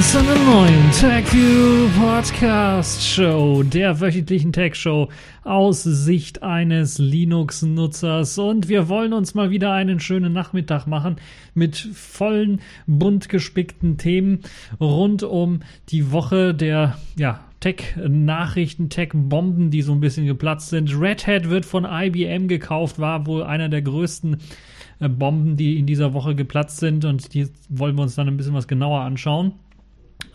willkommen zu einer neuen TechView Podcast Show, der wöchentlichen Tech Show aus Sicht eines Linux-Nutzers. Und wir wollen uns mal wieder einen schönen Nachmittag machen mit vollen, bunt gespickten Themen rund um die Woche der, ja, Tech-Nachrichten, Tech-Bomben, die so ein bisschen geplatzt sind. Red Hat wird von IBM gekauft, war wohl einer der größten äh, Bomben, die in dieser Woche geplatzt sind und die wollen wir uns dann ein bisschen was genauer anschauen.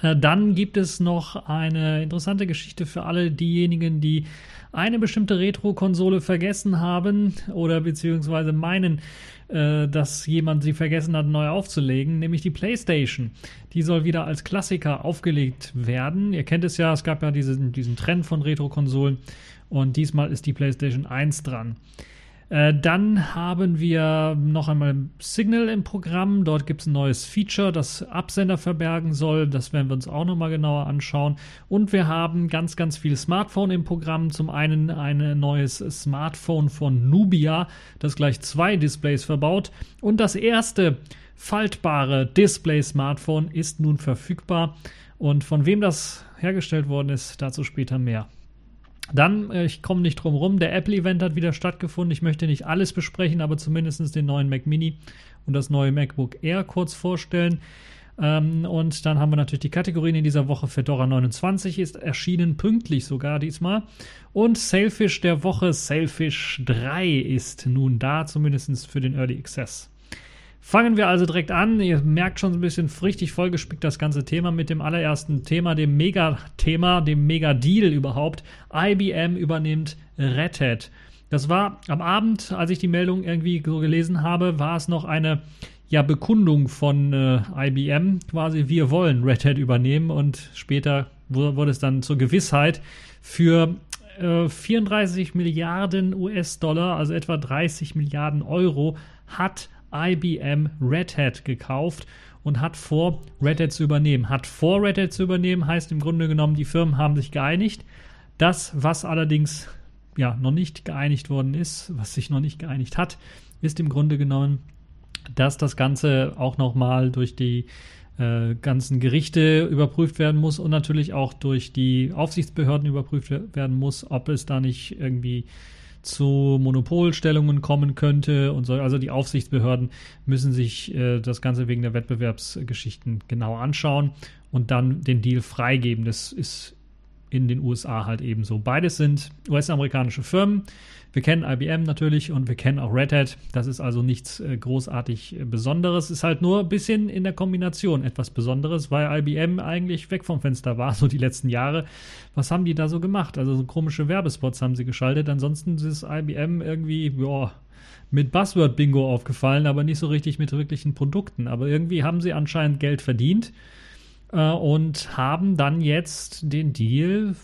Äh, dann gibt es noch eine interessante Geschichte für alle diejenigen, die eine bestimmte Retro-Konsole vergessen haben oder beziehungsweise meinen, äh, dass jemand sie vergessen hat, neu aufzulegen, nämlich die PlayStation. Die soll wieder als Klassiker aufgelegt werden. Ihr kennt es ja, es gab ja diesen, diesen Trend von Retro-Konsolen und diesmal ist die PlayStation 1 dran. Äh, dann haben wir noch einmal Signal im Programm. Dort gibt es ein neues Feature, das Absender verbergen soll. Das werden wir uns auch nochmal genauer anschauen. Und wir haben ganz, ganz viel Smartphone im Programm. Zum einen ein neues Smartphone von Nubia, das gleich zwei Displays verbaut. Und das erste faltbare Display-Smartphone ist nun verfügbar. Und von wem das hergestellt worden ist, dazu später mehr. Dann, äh, ich komme nicht drum rum, der Apple-Event hat wieder stattgefunden. Ich möchte nicht alles besprechen, aber zumindest den neuen Mac Mini und das neue MacBook Air kurz vorstellen. Ähm, und dann haben wir natürlich die Kategorien in dieser Woche. Fedora 29 ist erschienen, pünktlich sogar diesmal. Und Sailfish der Woche, Sailfish 3 ist nun da, zumindest für den Early Access. Fangen wir also direkt an. Ihr merkt schon so ein bisschen richtig vollgespickt das ganze Thema mit dem allerersten Thema, dem Mega-Thema, dem Mega-Deal überhaupt. IBM übernimmt Red Hat. Das war am Abend, als ich die Meldung irgendwie so gelesen habe, war es noch eine ja, Bekundung von äh, IBM, quasi wir wollen Red Hat übernehmen und später wurde es dann zur Gewissheit für äh, 34 Milliarden US-Dollar, also etwa 30 Milliarden Euro, hat IBM Red Hat gekauft und hat vor, Red Hat zu übernehmen. Hat vor, Red Hat zu übernehmen, heißt im Grunde genommen, die Firmen haben sich geeinigt. Das, was allerdings ja noch nicht geeinigt worden ist, was sich noch nicht geeinigt hat, ist im Grunde genommen, dass das Ganze auch nochmal durch die äh, ganzen Gerichte überprüft werden muss und natürlich auch durch die Aufsichtsbehörden überprüft werden muss, ob es da nicht irgendwie zu Monopolstellungen kommen könnte und so. Also die Aufsichtsbehörden müssen sich äh, das Ganze wegen der Wettbewerbsgeschichten genau anschauen und dann den Deal freigeben. Das ist in den USA halt ebenso. Beides sind US-amerikanische Firmen. Wir kennen IBM natürlich und wir kennen auch Red Hat. Das ist also nichts äh, großartig äh, Besonderes. Ist halt nur ein bisschen in der Kombination etwas Besonderes, weil IBM eigentlich weg vom Fenster war, so die letzten Jahre. Was haben die da so gemacht? Also so komische Werbespots haben sie geschaltet. Ansonsten ist IBM irgendwie, ja, mit Buzzword-Bingo aufgefallen, aber nicht so richtig mit wirklichen Produkten. Aber irgendwie haben sie anscheinend Geld verdient äh, und haben dann jetzt den Deal,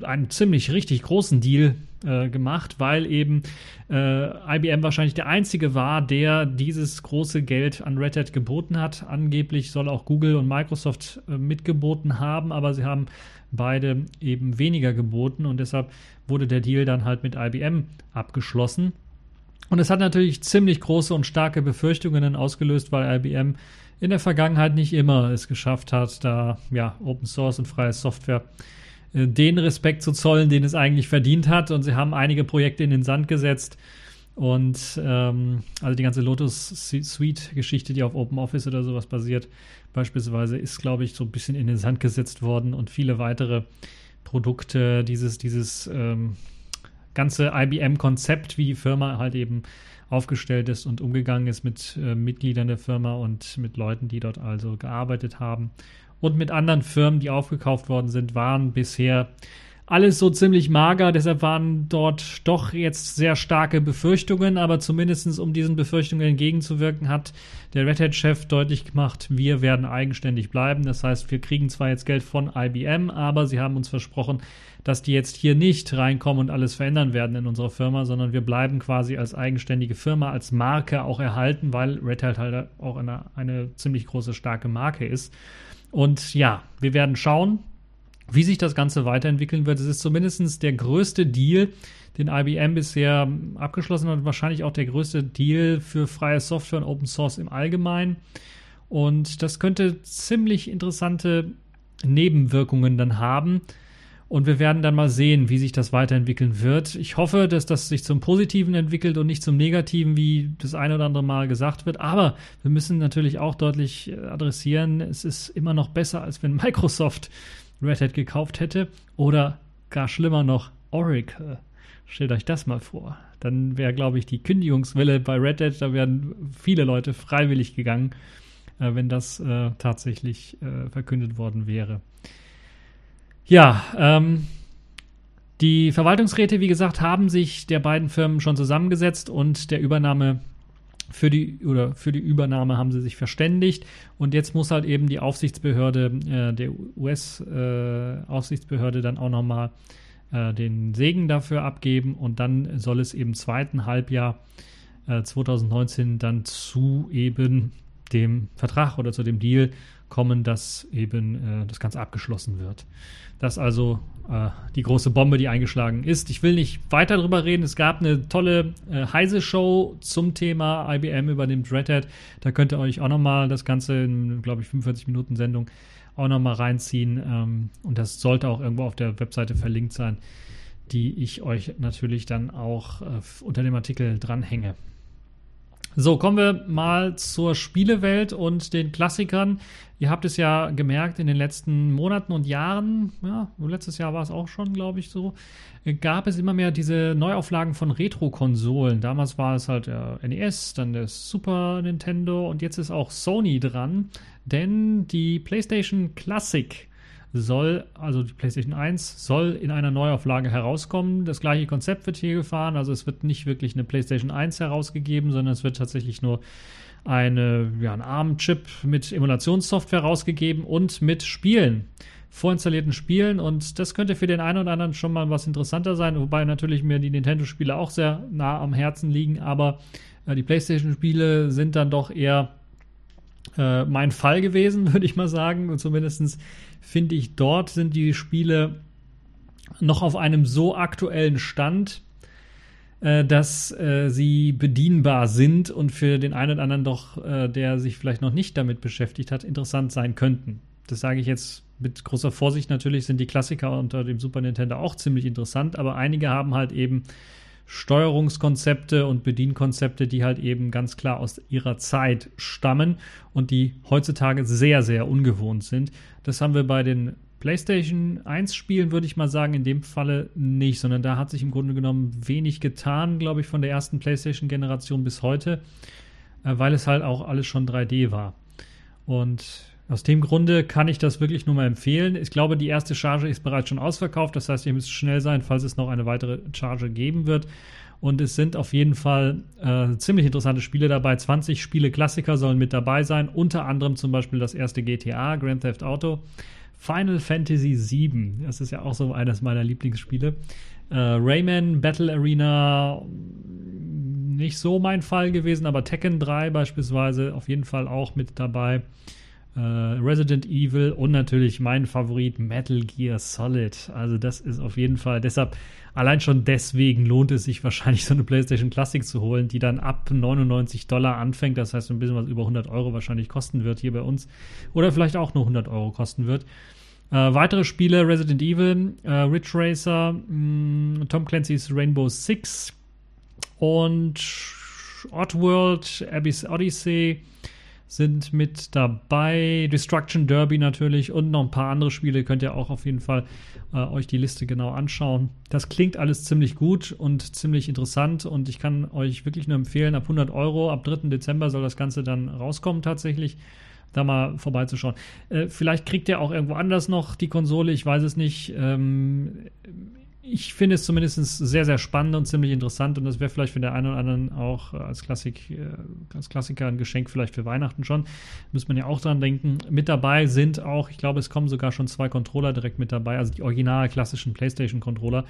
einen ziemlich richtig großen Deal äh, gemacht, weil eben äh, IBM wahrscheinlich der einzige war, der dieses große Geld an Red Hat geboten hat. Angeblich soll auch Google und Microsoft äh, mitgeboten haben, aber sie haben beide eben weniger geboten und deshalb wurde der Deal dann halt mit IBM abgeschlossen. Und es hat natürlich ziemlich große und starke Befürchtungen ausgelöst, weil IBM in der Vergangenheit nicht immer es geschafft hat, da ja Open Source und freie Software äh, den Respekt zu zollen, den es eigentlich verdient hat. Und sie haben einige Projekte in den Sand gesetzt. Und ähm, also die ganze Lotus Suite-Geschichte, die auf Open Office oder sowas basiert, beispielsweise, ist, glaube ich, so ein bisschen in den Sand gesetzt worden und viele weitere Produkte, dieses, dieses ähm, ganze IBM-Konzept, wie die Firma halt eben aufgestellt ist und umgegangen ist mit äh, Mitgliedern der Firma und mit Leuten, die dort also gearbeitet haben. Und mit anderen Firmen, die aufgekauft worden sind, waren bisher alles so ziemlich mager. Deshalb waren dort doch jetzt sehr starke Befürchtungen, aber zumindest um diesen Befürchtungen entgegenzuwirken, hat der Red Hat-Chef deutlich gemacht, wir werden eigenständig bleiben. Das heißt, wir kriegen zwar jetzt Geld von IBM, aber sie haben uns versprochen, dass die jetzt hier nicht reinkommen und alles verändern werden in unserer Firma, sondern wir bleiben quasi als eigenständige Firma, als Marke auch erhalten, weil Red Hat halt auch eine, eine ziemlich große, starke Marke ist. Und ja, wir werden schauen, wie sich das Ganze weiterentwickeln wird. Es ist zumindest der größte Deal, den IBM bisher abgeschlossen hat, wahrscheinlich auch der größte Deal für freie Software und Open Source im Allgemeinen. Und das könnte ziemlich interessante Nebenwirkungen dann haben. Und wir werden dann mal sehen, wie sich das weiterentwickeln wird. Ich hoffe, dass das sich zum Positiven entwickelt und nicht zum Negativen, wie das eine oder andere Mal gesagt wird. Aber wir müssen natürlich auch deutlich adressieren, es ist immer noch besser, als wenn Microsoft Red Hat gekauft hätte. Oder gar schlimmer noch, Oracle. Stellt euch das mal vor. Dann wäre, glaube ich, die Kündigungswelle bei Red Hat, da wären viele Leute freiwillig gegangen, äh, wenn das äh, tatsächlich äh, verkündet worden wäre. Ja, ähm, die Verwaltungsräte, wie gesagt, haben sich der beiden Firmen schon zusammengesetzt und der Übernahme für die oder für die Übernahme haben sie sich verständigt. Und jetzt muss halt eben die Aufsichtsbehörde äh, der US-Aufsichtsbehörde äh, dann auch nochmal äh, den Segen dafür abgeben. Und dann soll es im zweiten Halbjahr 2019 äh, dann zu eben dem Vertrag oder zu dem Deal kommen, dass eben äh, das Ganze abgeschlossen wird. Das also äh, die große Bombe, die eingeschlagen ist. Ich will nicht weiter darüber reden. Es gab eine tolle äh, Heise-Show zum Thema IBM übernimmt Red Hat. Da könnt ihr euch auch nochmal das Ganze in, glaube ich, 45 Minuten Sendung auch nochmal reinziehen. Ähm, und das sollte auch irgendwo auf der Webseite verlinkt sein, die ich euch natürlich dann auch äh, unter dem Artikel dranhänge. So, kommen wir mal zur Spielewelt und den Klassikern. Ihr habt es ja gemerkt, in den letzten Monaten und Jahren, ja, letztes Jahr war es auch schon, glaube ich, so, gab es immer mehr diese Neuauflagen von Retro-Konsolen. Damals war es halt der NES, dann der Super Nintendo und jetzt ist auch Sony dran, denn die PlayStation Classic soll, also die PlayStation 1, soll in einer Neuauflage herauskommen. Das gleiche Konzept wird hier gefahren, also es wird nicht wirklich eine PlayStation 1 herausgegeben, sondern es wird tatsächlich nur eine, ja, ein ARM-Chip mit Emulationssoftware rausgegeben und mit Spielen, vorinstallierten Spielen. Und das könnte für den einen oder anderen schon mal was interessanter sein, wobei natürlich mir die Nintendo-Spiele auch sehr nah am Herzen liegen, aber äh, die PlayStation-Spiele sind dann doch eher äh, mein Fall gewesen, würde ich mal sagen. Und zumindest finde ich, dort sind die Spiele noch auf einem so aktuellen Stand, äh, dass äh, sie bedienbar sind und für den einen oder anderen doch, äh, der sich vielleicht noch nicht damit beschäftigt hat, interessant sein könnten. Das sage ich jetzt mit großer Vorsicht. Natürlich sind die Klassiker unter dem Super Nintendo auch ziemlich interessant, aber einige haben halt eben Steuerungskonzepte und Bedienkonzepte, die halt eben ganz klar aus ihrer Zeit stammen und die heutzutage sehr, sehr ungewohnt sind. Das haben wir bei den PlayStation 1 Spielen, würde ich mal sagen, in dem Falle nicht, sondern da hat sich im Grunde genommen wenig getan, glaube ich, von der ersten PlayStation-Generation bis heute, äh, weil es halt auch alles schon 3D war. Und aus dem Grunde kann ich das wirklich nur mal empfehlen. Ich glaube, die erste Charge ist bereits schon ausverkauft. Das heißt, ihr müsst schnell sein, falls es noch eine weitere Charge geben wird. Und es sind auf jeden Fall äh, ziemlich interessante Spiele dabei. 20 Spiele Klassiker sollen mit dabei sein. Unter anderem zum Beispiel das erste GTA, Grand Theft Auto. Final Fantasy VII. Das ist ja auch so eines meiner Lieblingsspiele. Äh, Rayman Battle Arena nicht so mein Fall gewesen, aber Tekken 3 beispielsweise auf jeden Fall auch mit dabei äh, Resident Evil und natürlich mein Favorit Metal Gear Solid. Also das ist auf jeden Fall, deshalb, allein schon deswegen lohnt es sich wahrscheinlich so eine PlayStation Classic zu holen, die dann ab 99 Dollar anfängt, das heißt ein bisschen was über 100 Euro wahrscheinlich kosten wird hier bei uns oder vielleicht auch nur 100 Euro kosten wird. Äh, weitere Spiele, Resident Evil, äh, Ridge Racer, mh, mm, Tom Clancy's Rainbow Six und Oddworld, Abyss Odyssey, sind mit dabei. Destruction Derby natürlich und noch ein paar andere Spiele. Könnt ihr auch auf jeden Fall äh, euch die Liste genau anschauen. Das klingt alles ziemlich gut und ziemlich interessant und ich kann euch wirklich nur empfehlen, ab 100 Euro, ab 3. Dezember soll das Ganze dann rauskommen tatsächlich da mal vorbeizuschauen. Äh, vielleicht kriegt ihr auch irgendwo anders noch die Konsole, ich weiß es nicht. Ähm, ich finde es zumindest sehr, sehr spannend und ziemlich interessant und das wäre vielleicht für den einen oder anderen auch äh, als, Klassik, äh, als Klassiker ein Geschenk vielleicht für Weihnachten schon. Muss man ja auch dran denken. Mit dabei sind auch, ich glaube, es kommen sogar schon zwei Controller direkt mit dabei, also die original klassischen PlayStation-Controller.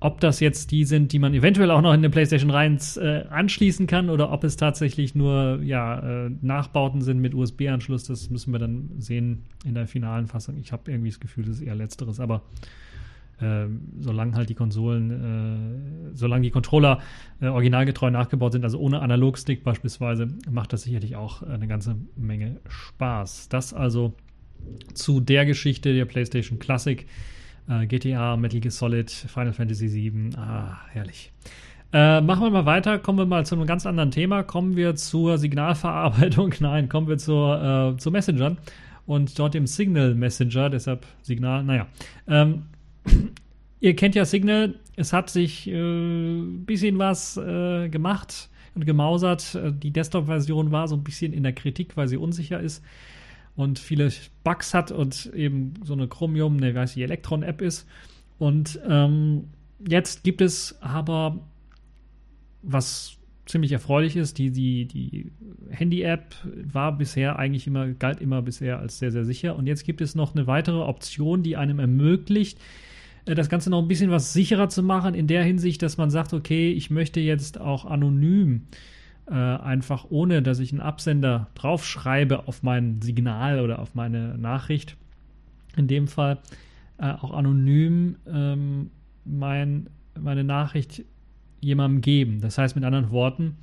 Ob das jetzt die sind, die man eventuell auch noch in eine PlayStation rein äh, anschließen kann oder ob es tatsächlich nur ja, Nachbauten sind mit USB-Anschluss, das müssen wir dann sehen in der finalen Fassung. Ich habe irgendwie das Gefühl, das ist eher letzteres, aber äh, solange halt die Konsolen, äh, solange die Controller äh, originalgetreu nachgebaut sind, also ohne Analogstick beispielsweise, macht das sicherlich auch eine ganze Menge Spaß. Das also zu der Geschichte der PlayStation Classic. Äh, GTA, Metal Gear Solid, Final Fantasy VII. Ah, herrlich. Äh, machen wir mal weiter, kommen wir mal zu einem ganz anderen Thema. Kommen wir zur Signalverarbeitung. Nein, kommen wir zur, äh, zu Messengern und dort dem Signal Messenger, deshalb Signal, naja. Ähm, ihr kennt ja Signal, es hat sich ein äh, bisschen was äh, gemacht und gemausert. Äh, die Desktop-Version war so ein bisschen in der Kritik, weil sie unsicher ist und viele Bugs hat und eben so eine Chromium, ne, weiß ich, Electron-App ist. Und ähm, jetzt gibt es aber was ziemlich erfreulich ist, die, die, die Handy-App war bisher eigentlich immer, galt immer bisher als sehr, sehr sicher. Und jetzt gibt es noch eine weitere Option, die einem ermöglicht, das Ganze noch ein bisschen was sicherer zu machen, in der Hinsicht, dass man sagt, okay, ich möchte jetzt auch anonym äh, einfach ohne, dass ich einen Absender draufschreibe auf mein Signal oder auf meine Nachricht, in dem Fall äh, auch anonym ähm, mein, meine Nachricht jemandem geben. Das heißt mit anderen Worten,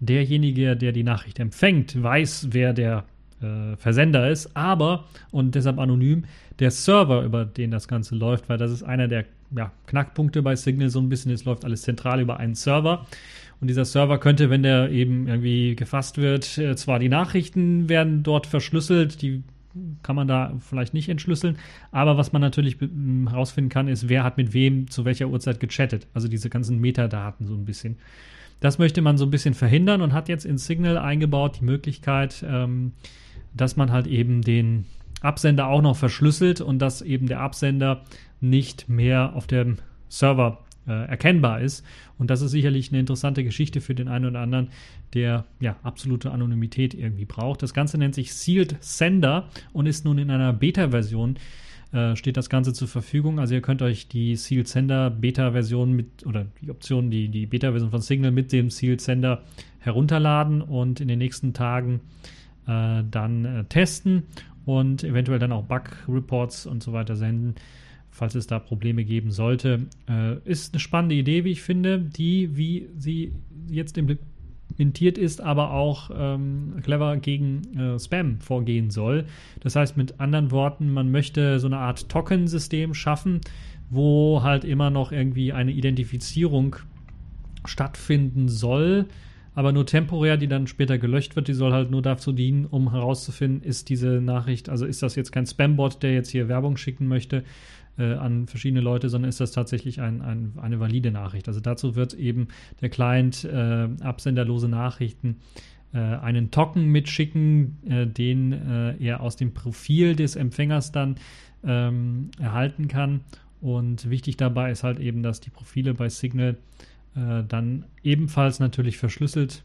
derjenige, der die Nachricht empfängt, weiß, wer der äh, Versender ist, aber, und deshalb anonym, der Server, über den das Ganze läuft, weil das ist einer der ja, Knackpunkte bei Signal so ein bisschen, es läuft alles zentral über einen Server. Und dieser Server könnte, wenn der eben irgendwie gefasst wird, äh, zwar die Nachrichten werden dort verschlüsselt, die kann man da vielleicht nicht entschlüsseln. Aber was man natürlich herausfinden kann, ist, wer hat mit wem zu welcher Uhrzeit gechattet. Also diese ganzen Metadaten so ein bisschen. Das möchte man so ein bisschen verhindern und hat jetzt in Signal eingebaut die Möglichkeit, ähm, dass man halt eben den Absender auch noch verschlüsselt und dass eben der Absender nicht mehr auf dem Server äh, erkennbar ist. Und das ist sicherlich eine interessante Geschichte für den einen oder anderen, der ja absolute Anonymität irgendwie braucht. Das Ganze nennt sich Sealed Sender und ist nun in einer Beta-Version äh, steht das Ganze zur Verfügung. Also ihr könnt euch die Sealed Sender Beta-Version mit oder die Option, die, die Beta-Version von Signal mit dem Sealed Sender herunterladen und in den nächsten Tagen äh, dann äh, testen und eventuell dann auch Bug-Reports und so weiter senden falls es da Probleme geben sollte. Äh, ist eine spannende Idee, wie ich finde, die, wie sie jetzt implementiert ist, aber auch ähm, clever gegen äh, Spam vorgehen soll. Das heißt mit anderen Worten, man möchte so eine Art Token-System schaffen, wo halt immer noch irgendwie eine Identifizierung stattfinden soll, aber nur temporär, die dann später gelöscht wird. Die soll halt nur dazu dienen, um herauszufinden, ist diese Nachricht, also ist das jetzt kein Spam-Bot, der jetzt hier Werbung schicken möchte, äh, an verschiedene Leute, sondern ist das tatsächlich ein, ein, eine valide Nachricht. Also dazu wird eben der Client äh, absenderlose Nachrichten äh, einen Token mitschicken, äh, den äh, er aus dem Profil des Empfängers dann ähm, erhalten kann. Und wichtig dabei ist halt eben, dass die Profile bei Signal äh, dann ebenfalls natürlich verschlüsselt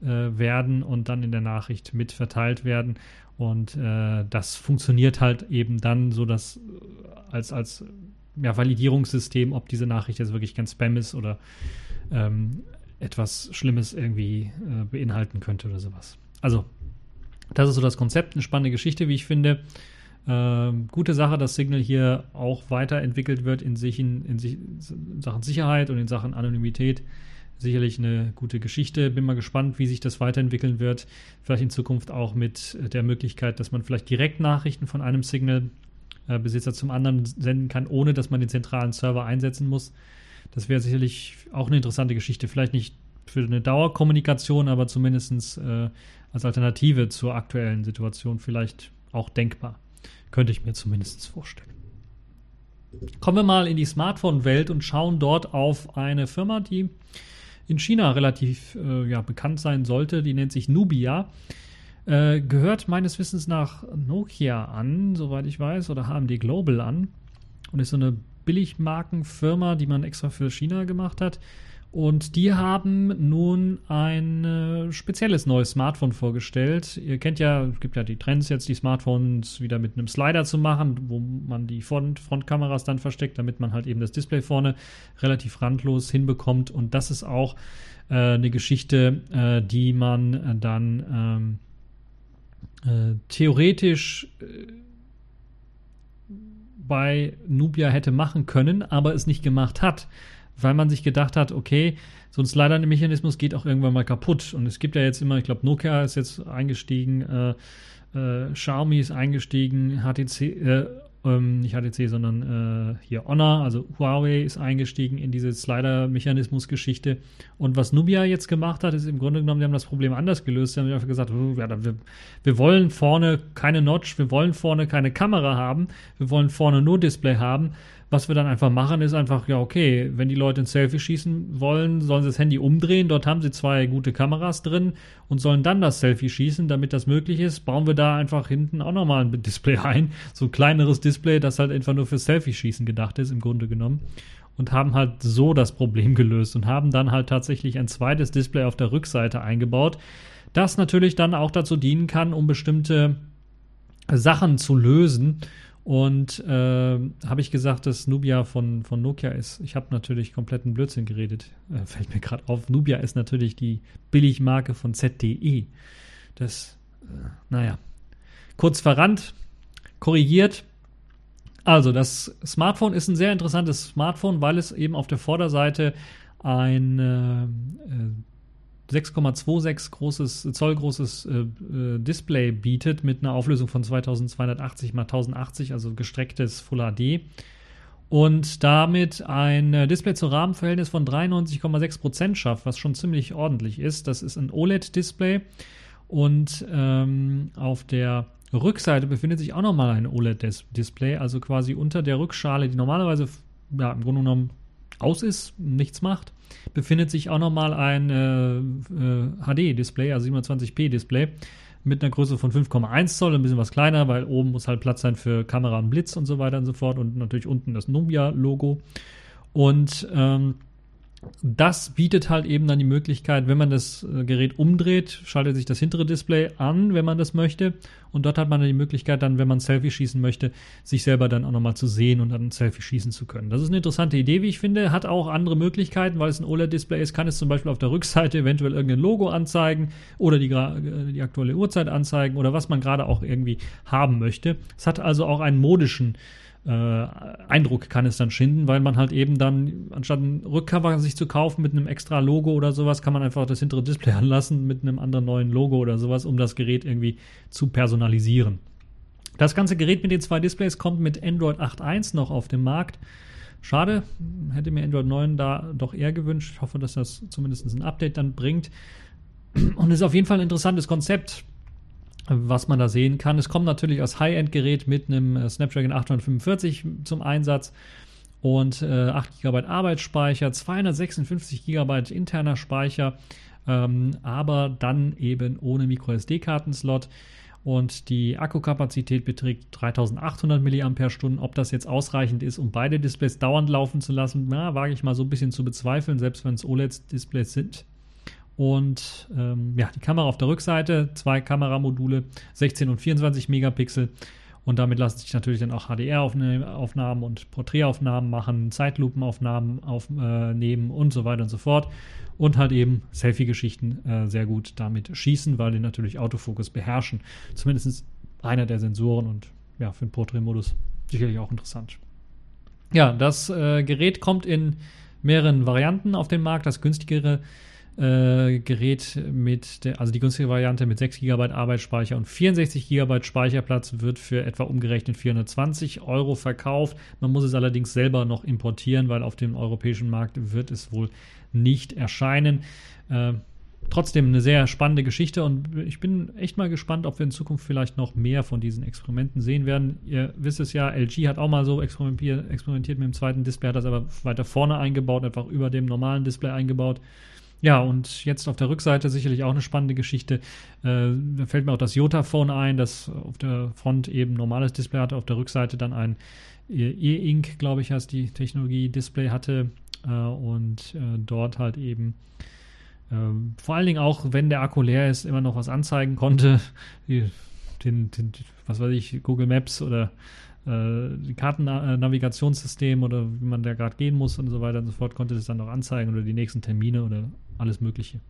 werden und dann in der Nachricht mit verteilt werden und äh, das funktioniert halt eben dann so, dass äh, als, als ja, Validierungssystem, ob diese Nachricht jetzt wirklich kein Spam ist oder ähm, etwas Schlimmes irgendwie äh, beinhalten könnte oder sowas. Also, das ist so das Konzept, eine spannende Geschichte, wie ich finde. Ähm, gute Sache, dass Signal hier auch weiterentwickelt wird in, sich, in, in, in Sachen Sicherheit und in Sachen Anonymität sicherlich eine gute Geschichte. Bin mal gespannt, wie sich das weiterentwickeln wird. Vielleicht in Zukunft auch mit der Möglichkeit, dass man vielleicht direkt Nachrichten von einem Signal-Besitzer zum anderen senden kann, ohne dass man den zentralen Server einsetzen muss. Das wäre sicherlich auch eine interessante Geschichte. Vielleicht nicht für eine Dauerkommunikation, aber zumindest äh, als Alternative zur aktuellen Situation vielleicht auch denkbar. Könnte ich mir zumindest vorstellen. Kommen wir mal in die Smartphone-Welt und schauen dort auf eine Firma, die in China relativ äh, ja, bekannt sein sollte. Die nennt sich Nubia. Äh, gehört meines Wissens nach Nokia an, soweit ich weiß, oder HMD Global an. Und ist so eine Billigmarkenfirma, die man extra für China gemacht hat. Und die haben nun ein äh, spezielles neues Smartphone vorgestellt. Ihr kennt ja, es gibt ja die Trends jetzt, die Smartphones wieder mit einem Slider zu machen, wo man die Front Frontkameras dann versteckt, damit man halt eben das Display vorne relativ randlos hinbekommt. Und das ist auch äh, eine Geschichte, äh, die man äh, dann ähm, äh, theoretisch äh, bei Nubia hätte machen können, aber es nicht gemacht hat, weil man sich gedacht hat, okay, so ein Slider-Mechanismus geht auch irgendwann mal kaputt. Und es gibt ja jetzt immer, ich glaube, Nokia ist jetzt eingestiegen, äh, äh, Xiaomi ist eingestiegen, HTC, äh, ähm, nicht HTC, sondern äh, hier Honor, also Huawei ist eingestiegen in diese Slider-Mechanismus-Geschichte. Und was Nubia jetzt gemacht hat, ist im Grunde genommen, die haben das Problem anders gelöst. Die haben einfach gesagt, oh, ja, wir, wir wollen vorne keine Notch, wir wollen vorne keine Kamera haben, wir wollen vorne nur Display haben. Was wir dann einfach machen, ist einfach, ja, okay, wenn die Leute ein Selfie schießen wollen, sollen sie das Handy umdrehen. Dort haben sie zwei gute Kameras drin und sollen dann das Selfie schießen. Damit das möglich ist, bauen wir da einfach hinten auch nochmal ein Display ein. So ein kleineres Display, das halt einfach nur für Selfie-Schießen gedacht ist, im Grunde genommen. Und haben halt so das Problem gelöst und haben dann halt tatsächlich ein zweites Display auf der Rückseite eingebaut, das natürlich dann auch dazu dienen kann, um bestimmte Sachen zu lösen und äh, habe ich gesagt, dass Nubia von, von Nokia ist. Ich habe natürlich kompletten Blödsinn geredet. Äh, fällt mir gerade auf. Nubia ist natürlich die Billigmarke von ZDE. Das, äh, naja. Kurz verrannt, korrigiert. Also, das Smartphone ist ein sehr interessantes Smartphone, weil es eben auf der Vorderseite ein äh, äh 6,26 großes, Zoll großes äh, äh, Display bietet mit einer Auflösung von 2280 x 1080, also gestrecktes Full HD. Und damit ein äh, Display zu Rahmenverhältnis von 93,6% schafft, was schon ziemlich ordentlich ist. Das ist ein OLED-Display. Und ähm, auf der Rückseite befindet sich auch nochmal ein OLED-Display, also quasi unter der Rückschale, die normalerweise ja, im Grunde genommen aus ist, nichts macht, befindet sich auch nochmal ein äh, äh, HD-Display, also 720p-Display mit einer Größe von 5,1 Zoll, ein bisschen was kleiner, weil oben muss halt Platz sein für Kamera und Blitz und so weiter und so fort und natürlich unten das Nubia-Logo. Und ähm, das bietet halt eben dann die Möglichkeit, wenn man das äh, Gerät umdreht, schaltet sich das hintere Display an, wenn man das möchte. Und dort hat man dann die Möglichkeit, dann, wenn man Selfie schießen möchte, sich selber dann auch nochmal zu sehen und dann ein Selfie schießen zu können. Das ist eine interessante Idee, wie ich finde. Hat auch andere Möglichkeiten, weil es ein OLED-Display ist, kann es zum Beispiel auf der Rückseite eventuell irgendein Logo anzeigen oder die, äh, die aktuelle Uhrzeit anzeigen oder was man gerade auch irgendwie haben möchte. Es hat also auch einen modischen äh, Eindruck kann es dann schinden, weil man halt eben dann, anstatt ein Rückcover sich zu kaufen mit einem extra Logo oder sowas, kann man einfach das hintere Display anlassen mit einem anderen neuen Logo oder sowas, um das Gerät irgendwie zu personalisieren. Das ganze Gerät mit den zwei Displays kommt mit Android 8.1 noch auf den Markt. Schade, hätte mir Android 9 da doch eher gewünscht. Ich hoffe, dass das zumindest ein Update dann bringt. Und es ist auf jeden Fall ein interessantes Konzept was man da sehen kann. Es kommt natürlich als High-End-Gerät mit einem äh, Snapdragon 845 zum Einsatz und äh, 8 GB Arbeitsspeicher, 256 GB interner Speicher, ähm, aber dann eben ohne MicroSD-Kartenslot. Und die Akkukapazität beträgt 3800 mAh. Ob das jetzt ausreichend ist, um beide Displays dauernd laufen zu lassen, na, wage ich mal so ein bisschen zu bezweifeln, selbst wenn es OLED-Displays sind. Und ähm, ja, die Kamera auf der Rückseite, zwei Kameramodule, 16 und 24 Megapixel. Und damit lassen sich natürlich dann auch HDR-Aufnahmen und Porträtaufnahmen machen, Zeitlupenaufnahmen aufnehmen und so weiter und so fort. Und halt eben Selfie-Geschichten äh, sehr gut damit schießen, weil die natürlich Autofokus beherrschen. Zumindest einer der Sensoren und ja, für den Porträtmodus sicherlich auch interessant. Ja, das äh, Gerät kommt in mehreren Varianten auf den Markt. Das günstigere äh, Gerät mit, der, also die günstige Variante mit 6 GB Arbeitsspeicher und 64 GB Speicherplatz wird für etwa umgerechnet 420 Euro verkauft. Man muss es allerdings selber noch importieren, weil auf dem europäischen Markt wird es wohl nicht erscheinen. Äh, trotzdem eine sehr spannende Geschichte und ich bin echt mal gespannt, ob wir in Zukunft vielleicht noch mehr von diesen Experimenten sehen werden. Ihr wisst es ja, LG hat auch mal so experimentiert, experimentiert mit dem zweiten Display, hat das aber weiter vorne eingebaut, einfach über dem normalen Display eingebaut. Ja, und jetzt auf der Rückseite sicherlich auch eine spannende Geschichte. Äh, da fällt mir auch das Jota-Phone ein, das auf der Front eben normales Display hatte, auf der Rückseite dann ein E-Ink, glaube ich, heißt die Technologie, Display hatte äh, und äh, dort halt eben äh, vor allen Dingen auch, wenn der Akku leer ist, immer noch was anzeigen konnte. Den, den, was weiß ich, Google Maps oder äh, Kartennavigationssystem oder wie man da gerade gehen muss und so weiter und so fort, konnte das dann noch anzeigen oder die nächsten Termine oder alles Mögliche.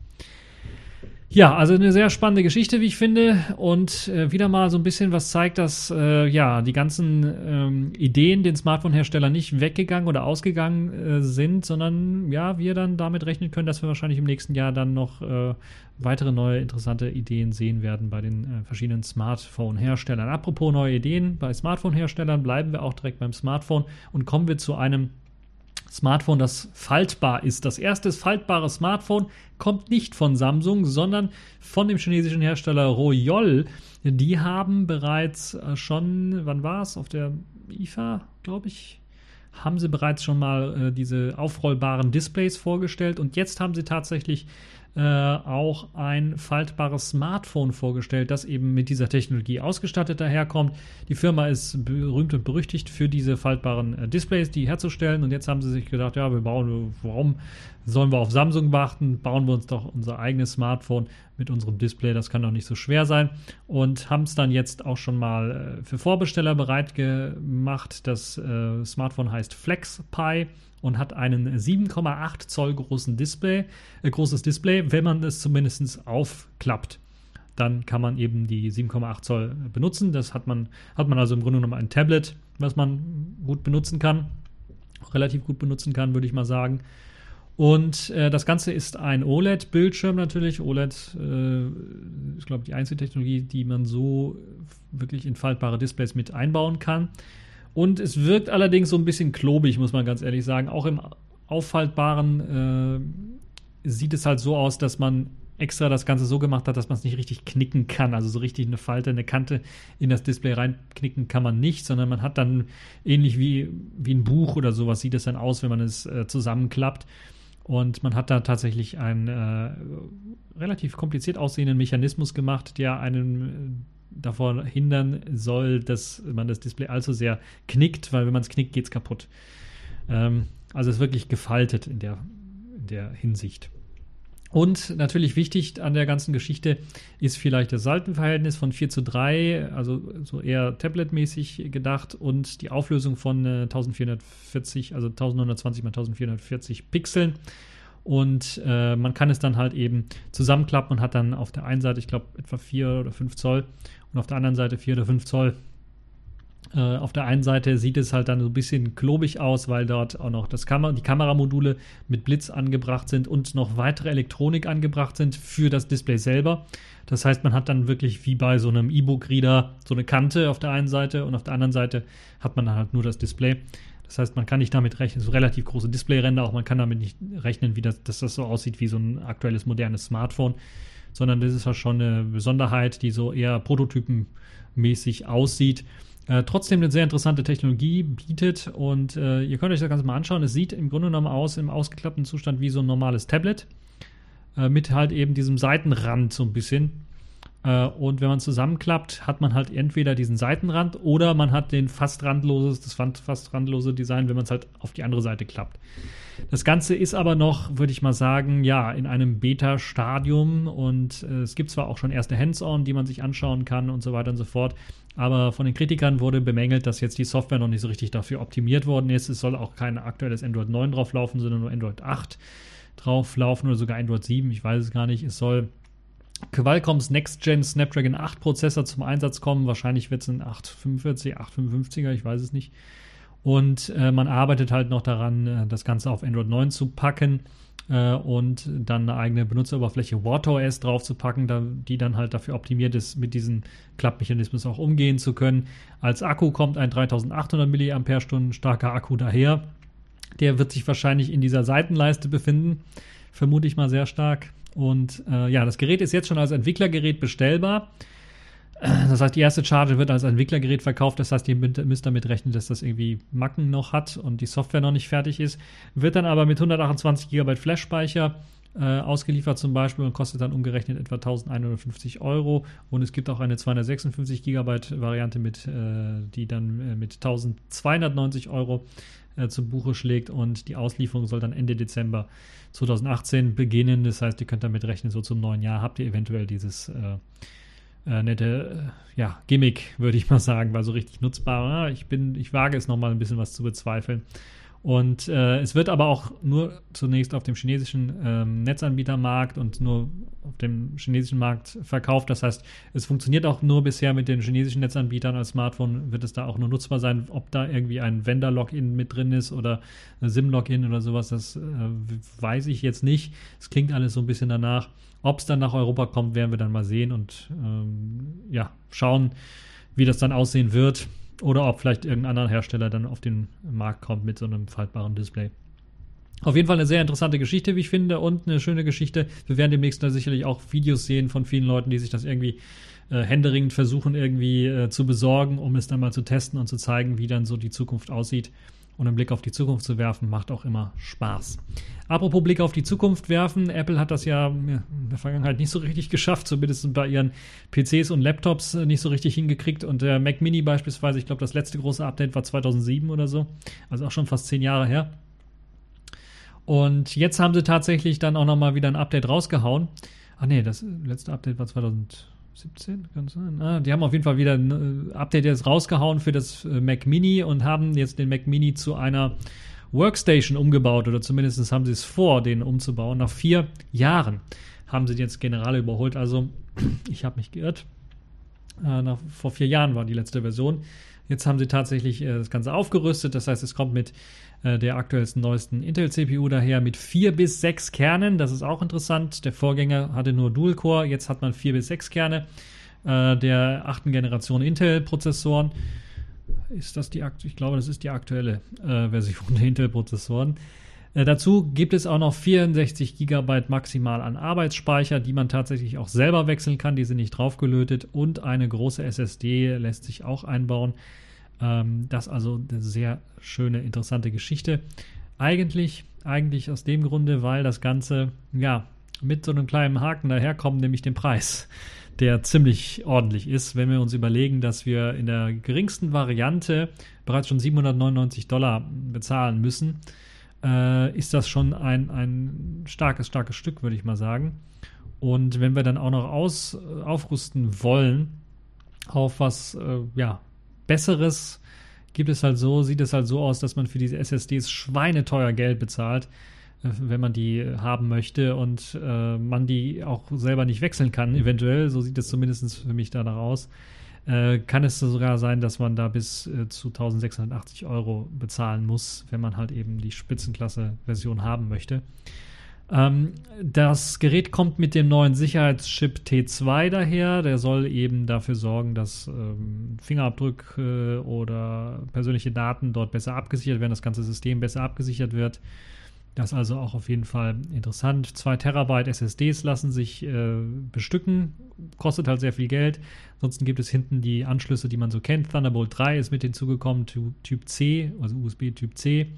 Ja, also eine sehr spannende Geschichte, wie ich finde, und äh, wieder mal so ein bisschen was zeigt, dass äh, ja die ganzen ähm, Ideen den Smartphone-Herstellern nicht weggegangen oder ausgegangen äh, sind, sondern ja, wir dann damit rechnen können, dass wir wahrscheinlich im nächsten Jahr dann noch äh, weitere neue interessante Ideen sehen werden bei den äh, verschiedenen Smartphone-Herstellern. Apropos neue Ideen bei Smartphone-Herstellern, bleiben wir auch direkt beim Smartphone und kommen wir zu einem Smartphone, das faltbar ist. Das erste faltbare Smartphone kommt nicht von Samsung, sondern von dem chinesischen Hersteller Royol. Die haben bereits äh, schon, wann war es, auf der IFA, glaube ich, haben sie bereits schon mal äh, diese aufrollbaren Displays vorgestellt und jetzt haben sie tatsächlich äh, auch ein faltbares Smartphone vorgestellt, das eben mit dieser Technologie ausgestattet daherkommt. Die Firma ist berühmt und berüchtigt für diese faltbaren äh, Displays, die herzustellen. Und jetzt haben sie sich gedacht, ja, wir bauen, warum sollen wir auf Samsung warten? Bauen wir uns doch unser eigenes Smartphone mit unserem Display. Das kann doch nicht so schwer sein. Und haben es dann jetzt auch schon mal äh, für Vorbesteller bereit gemacht. Das äh, Smartphone heißt FlexPi und hat einen 7,8 Zoll großen Display, äh, großes Display, wenn man es zumindest aufklappt. Dann kann man eben die 7,8 Zoll benutzen. Das hat man, hat man also im Grunde genommen ein Tablet, was man gut benutzen kann, relativ gut benutzen kann, würde ich mal sagen. Und äh, das Ganze ist ein OLED-Bildschirm natürlich. OLED äh, ist, glaube ich, die einzige Technologie, die man so wirklich in faltbare Displays mit einbauen kann. Und es wirkt allerdings so ein bisschen klobig, muss man ganz ehrlich sagen. Auch im Auffaltbaren äh, sieht es halt so aus, dass man extra das Ganze so gemacht hat, dass man es nicht richtig knicken kann. Also so richtig eine Falte, eine Kante in das Display reinknicken kann man nicht, sondern man hat dann ähnlich wie, wie ein Buch oder sowas sieht es dann aus, wenn man es äh, zusammenklappt. Und man hat da tatsächlich einen äh, relativ kompliziert aussehenden Mechanismus gemacht, der einen davor hindern soll, dass man das Display allzu sehr knickt, weil wenn man es knickt, geht es kaputt. Ähm, also es ist wirklich gefaltet in der, in der Hinsicht. Und natürlich wichtig an der ganzen Geschichte ist vielleicht das Seitenverhältnis von 4 zu 3, also so eher tabletmäßig gedacht und die Auflösung von äh, 1440, also 1920 x 1440 Pixeln. Und äh, man kann es dann halt eben zusammenklappen und hat dann auf der einen Seite, ich glaube, etwa 4 oder 5 Zoll und auf der anderen Seite 4 oder 5 Zoll. Äh, auf der einen Seite sieht es halt dann so ein bisschen klobig aus, weil dort auch noch das Kam die Kameramodule mit Blitz angebracht sind und noch weitere Elektronik angebracht sind für das Display selber. Das heißt, man hat dann wirklich wie bei so einem E-Book-Reader so eine Kante auf der einen Seite und auf der anderen Seite hat man dann halt nur das Display. Das heißt, man kann nicht damit rechnen, so relativ große Displayränder, auch man kann damit nicht rechnen, wie das, dass das so aussieht wie so ein aktuelles modernes Smartphone sondern das ist ja schon eine Besonderheit, die so eher prototypenmäßig aussieht. Äh, trotzdem eine sehr interessante Technologie bietet und äh, ihr könnt euch das Ganze mal anschauen. Es sieht im Grunde genommen aus im ausgeklappten Zustand wie so ein normales Tablet äh, mit halt eben diesem Seitenrand so ein bisschen. Äh, und wenn man zusammenklappt, hat man halt entweder diesen Seitenrand oder man hat den fast randloses, das fast randlose Design, wenn man es halt auf die andere Seite klappt. Das Ganze ist aber noch, würde ich mal sagen, ja, in einem Beta-Stadium und äh, es gibt zwar auch schon erste Hands-on, die man sich anschauen kann und so weiter und so fort, aber von den Kritikern wurde bemängelt, dass jetzt die Software noch nicht so richtig dafür optimiert worden ist. Es soll auch kein aktuelles Android 9 drauf laufen, sondern nur Android 8 drauf laufen oder sogar Android 7, ich weiß es gar nicht. Es soll Qualcomms Next-Gen Snapdragon 8 Prozessor zum Einsatz kommen. Wahrscheinlich wird es ein 845, 855er, ich weiß es nicht. Und äh, man arbeitet halt noch daran, äh, das Ganze auf Android 9 zu packen äh, und dann eine eigene Benutzeroberfläche WatchOS drauf zu packen, da, die dann halt dafür optimiert ist, mit diesem Klappmechanismus auch umgehen zu können. Als Akku kommt ein 3800 mAh starker Akku daher. Der wird sich wahrscheinlich in dieser Seitenleiste befinden, vermute ich mal sehr stark. Und äh, ja, das Gerät ist jetzt schon als Entwicklergerät bestellbar. Das heißt, die erste Charge wird als Entwicklergerät verkauft. Das heißt, ihr müsst damit rechnen, dass das irgendwie Macken noch hat und die Software noch nicht fertig ist. Wird dann aber mit 128 GB Flash-Speicher äh, ausgeliefert zum Beispiel und kostet dann umgerechnet etwa 1150 Euro. Und es gibt auch eine 256 GB Variante, mit, äh, die dann äh, mit 1290 Euro äh, zu Buche schlägt. Und die Auslieferung soll dann Ende Dezember 2018 beginnen. Das heißt, ihr könnt damit rechnen, so zum neuen Jahr habt ihr eventuell dieses äh, äh, nette äh, ja, Gimmick, würde ich mal sagen, war so richtig nutzbar. Ja, ich bin, ich wage es nochmal ein bisschen was zu bezweifeln. Und äh, es wird aber auch nur zunächst auf dem chinesischen ähm, Netzanbietermarkt und nur auf dem chinesischen Markt verkauft. Das heißt, es funktioniert auch nur bisher mit den chinesischen Netzanbietern als Smartphone, wird es da auch nur nutzbar sein. Ob da irgendwie ein Vendor-Login mit drin ist oder SIM-Login oder sowas, das äh, weiß ich jetzt nicht. Es klingt alles so ein bisschen danach. Ob es dann nach Europa kommt, werden wir dann mal sehen und ähm, ja, schauen, wie das dann aussehen wird. Oder ob vielleicht irgendein anderer Hersteller dann auf den Markt kommt mit so einem faltbaren Display. Auf jeden Fall eine sehr interessante Geschichte, wie ich finde, und eine schöne Geschichte. Wir werden demnächst da sicherlich auch Videos sehen von vielen Leuten, die sich das irgendwie äh, händeringend versuchen, irgendwie äh, zu besorgen, um es dann mal zu testen und zu zeigen, wie dann so die Zukunft aussieht und einen Blick auf die Zukunft zu werfen, macht auch immer Spaß. Apropos Blick auf die Zukunft werfen, Apple hat das ja in der Vergangenheit nicht so richtig geschafft, zumindest bei ihren PCs und Laptops äh, nicht so richtig hingekriegt. Und der Mac Mini beispielsweise, ich glaube, das letzte große Update war 2007 oder so, also auch schon fast zehn Jahre her. Und jetzt haben sie tatsächlich dann auch nochmal wieder ein Update rausgehauen. Ach nee, das letzte Update war 2000. 17, kann sein. Ah, die haben auf jeden Fall wieder ein äh, Update jetzt rausgehauen für das äh, Mac Mini und haben jetzt den Mac Mini zu einer Workstation umgebaut oder zumindest haben sie es vor, den umzubauen. Nach vier Jahren haben sie jetzt Generale überholt. Also, ich habe mich geirrt. Äh, nach, vor vier Jahren war die letzte Version. Jetzt haben sie tatsächlich äh, das Ganze aufgerüstet. Das heißt, es kommt mit äh, der aktuellsten, neuesten Intel-CPU daher mit vier bis sechs Kernen. Das ist auch interessant. Der Vorgänger hatte nur Dual-Core. Jetzt hat man vier bis sechs Kerne äh, der achten Generation Intel-Prozessoren. Ist das die aktuelle? Ich glaube, das ist die aktuelle äh, Version der Intel-Prozessoren. Äh, dazu gibt es auch noch 64 GB maximal an Arbeitsspeicher, die man tatsächlich auch selber wechseln kann. Die sind nicht draufgelötet und eine große SSD lässt sich auch einbauen. Ähm, das also eine sehr schöne, interessante Geschichte. Eigentlich, eigentlich aus dem Grunde, weil das Ganze ja mit so einem kleinen Haken daherkommt, nämlich dem Preis der ziemlich ordentlich ist, wenn wir uns überlegen, dass wir in der geringsten Variante bereits schon 799 Dollar bezahlen müssen äh, ist das schon ein, ein starkes, starkes Stück, würde ich mal sagen. Und wenn wir dann auch noch aus, äh, aufrüsten wollen auf was äh, ja, Besseres, gibt es halt so, sieht es halt so aus, dass man für diese SSDs schweineteuer Geld bezahlt, äh, wenn man die haben möchte und äh, man die auch selber nicht wechseln kann, eventuell. So sieht es zumindest für mich danach aus äh, kann es sogar sein, dass man da bis äh, zu 1680 Euro bezahlen muss, wenn man halt eben die Spitzenklasse-Version haben möchte. Ähm, das Gerät kommt mit dem neuen Sicherheitschip T2 daher. Der soll eben dafür sorgen, dass ähm, Fingerabdrücke oder persönliche Daten dort besser abgesichert werden, das ganze System besser abgesichert wird. Das ist also auch auf jeden Fall interessant. 2 Terabyte SSDs lassen sich äh, bestücken, kostet halt sehr viel Geld. Ansonsten gibt es hinten die Anschlüsse, die man so kennt. Thunderbolt 3 ist mit hinzugekommen, Typ C, also USB Typ C.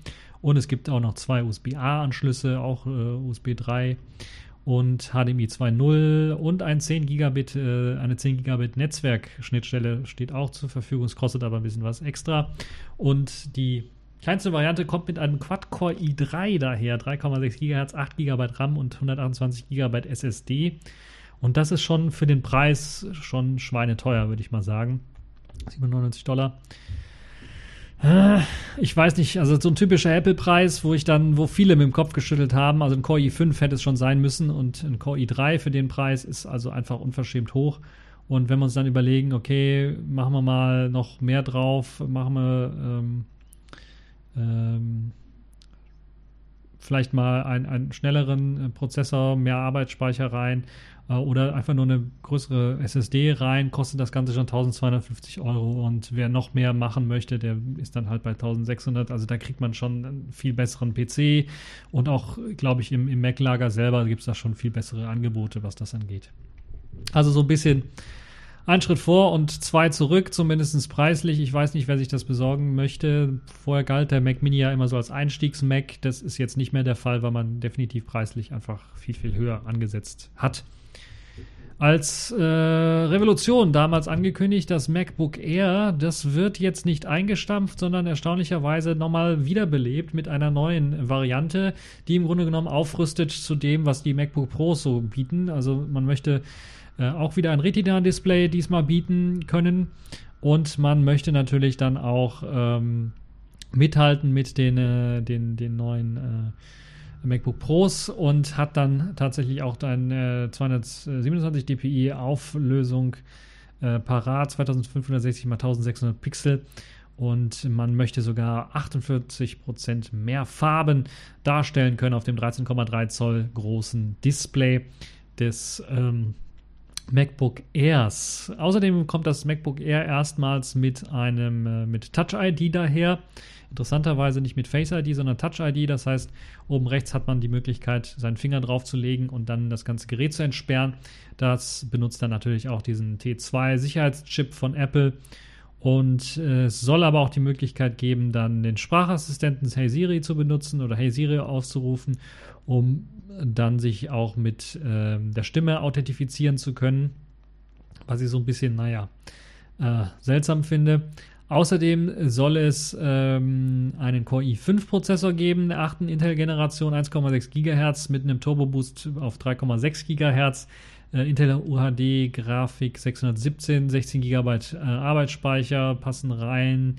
Und es gibt auch noch zwei USB-A-Anschlüsse, auch äh, USB 3 und HDMI 2.0 und ein 10 Gigabit, äh, eine 10 Gigabit Netzwerkschnittstelle steht auch zur Verfügung. Es kostet aber ein bisschen was extra. Und die Kleinste Variante kommt mit einem Quad-Core i3 daher, 3,6 GHz, 8 GB RAM und 128 GB SSD. Und das ist schon für den Preis schon schweineteuer, würde ich mal sagen. 97 Dollar. Äh, ich weiß nicht, also so ein typischer Apple-Preis, wo ich dann, wo viele mit dem Kopf geschüttelt haben, also ein Core i5 hätte es schon sein müssen und ein Core i3 für den Preis ist also einfach unverschämt hoch. Und wenn wir uns dann überlegen, okay, machen wir mal noch mehr drauf, machen wir ähm, ähm, vielleicht mal einen, einen schnelleren äh, Prozessor, mehr Arbeitsspeicher rein äh, oder einfach nur eine größere SSD rein, kostet das Ganze schon 1250 Euro und wer noch mehr machen möchte, der ist dann halt bei 1600. Also da kriegt man schon einen viel besseren PC und auch, glaube ich, im, im Mac-Lager selber gibt es da schon viel bessere Angebote, was das angeht. Also so ein bisschen ein Schritt vor und zwei zurück, zumindest preislich. Ich weiß nicht, wer sich das besorgen möchte. Vorher galt der Mac Mini ja immer so als Einstiegs-Mac. Das ist jetzt nicht mehr der Fall, weil man definitiv preislich einfach viel, viel höher angesetzt hat. Als äh, Revolution damals angekündigt, das MacBook Air, das wird jetzt nicht eingestampft, sondern erstaunlicherweise nochmal wiederbelebt mit einer neuen Variante, die im Grunde genommen aufrüstet zu dem, was die MacBook Pros so bieten. Also man möchte äh, auch wieder ein Retina-Display diesmal bieten können. Und man möchte natürlich dann auch ähm, mithalten mit den, äh, den, den neuen äh, MacBook Pros und hat dann tatsächlich auch äh, 227 dpi Auflösung äh, parat, 2560 x 1600 Pixel und man möchte sogar 48% mehr Farben darstellen können auf dem 13,3 Zoll großen Display des ähm, MacBook Airs. Außerdem kommt das MacBook Air erstmals mit einem äh, mit Touch ID daher. Interessanterweise nicht mit Face ID, sondern Touch ID. Das heißt, oben rechts hat man die Möglichkeit, seinen Finger drauf zu legen und dann das ganze Gerät zu entsperren. Das benutzt dann natürlich auch diesen T2 Sicherheitschip von Apple. Und äh, es soll aber auch die Möglichkeit geben, dann den Sprachassistenten Hey Siri zu benutzen oder Hey Siri aufzurufen, um dann sich auch mit äh, der Stimme authentifizieren zu können. Was ich so ein bisschen, naja, äh, seltsam finde. Außerdem soll es ähm, einen Core i5-Prozessor geben, der achten Intel-Generation, 1,6 GHz mit einem Turbo-Boost auf 3,6 GHz. Äh, Intel UHD Grafik 617, 16 GB äh, Arbeitsspeicher passen rein.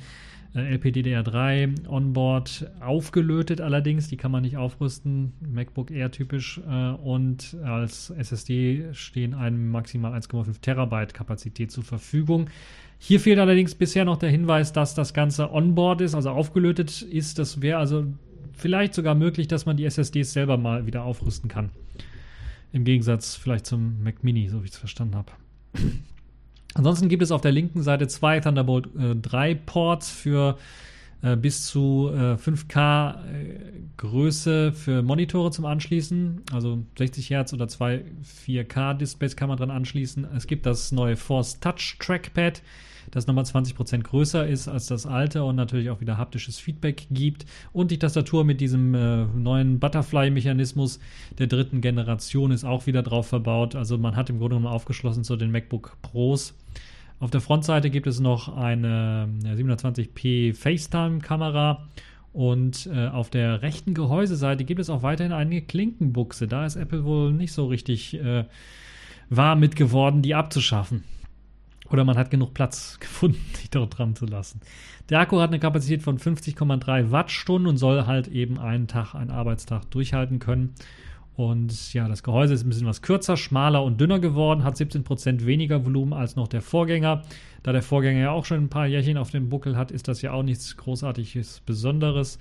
Äh, LPDDR3 Onboard aufgelötet allerdings, die kann man nicht aufrüsten, MacBook Air typisch. Äh, und als SSD stehen einem maximal 1,5 Terabyte Kapazität zur Verfügung. Hier fehlt allerdings bisher noch der Hinweis, dass das Ganze Onboard ist, also aufgelötet ist. Das wäre also vielleicht sogar möglich, dass man die SSDs selber mal wieder aufrüsten kann. Im Gegensatz vielleicht zum Mac Mini, so wie ich es verstanden habe. Ansonsten gibt es auf der linken Seite zwei Thunderbolt äh, 3 Ports für äh, bis zu äh, 5K äh, Größe für Monitore zum Anschließen. Also 60 Hertz oder zwei 4K Displays kann man dran anschließen. Es gibt das neue Force Touch Trackpad das nochmal 20% größer ist als das alte und natürlich auch wieder haptisches Feedback gibt. Und die Tastatur mit diesem äh, neuen Butterfly-Mechanismus der dritten Generation ist auch wieder drauf verbaut. Also man hat im Grunde genommen aufgeschlossen zu den MacBook Pros. Auf der Frontseite gibt es noch eine 720p FaceTime-Kamera und äh, auf der rechten Gehäuseseite gibt es auch weiterhin eine Klinkenbuchse. Da ist Apple wohl nicht so richtig äh, warm mit geworden, die abzuschaffen. Oder man hat genug Platz gefunden, sich dort dran zu lassen. Der Akku hat eine Kapazität von 50,3 Wattstunden und soll halt eben einen Tag, einen Arbeitstag durchhalten können. Und ja, das Gehäuse ist ein bisschen was kürzer, schmaler und dünner geworden, hat 17% weniger Volumen als noch der Vorgänger. Da der Vorgänger ja auch schon ein paar Jährchen auf dem Buckel hat, ist das ja auch nichts Großartiges Besonderes.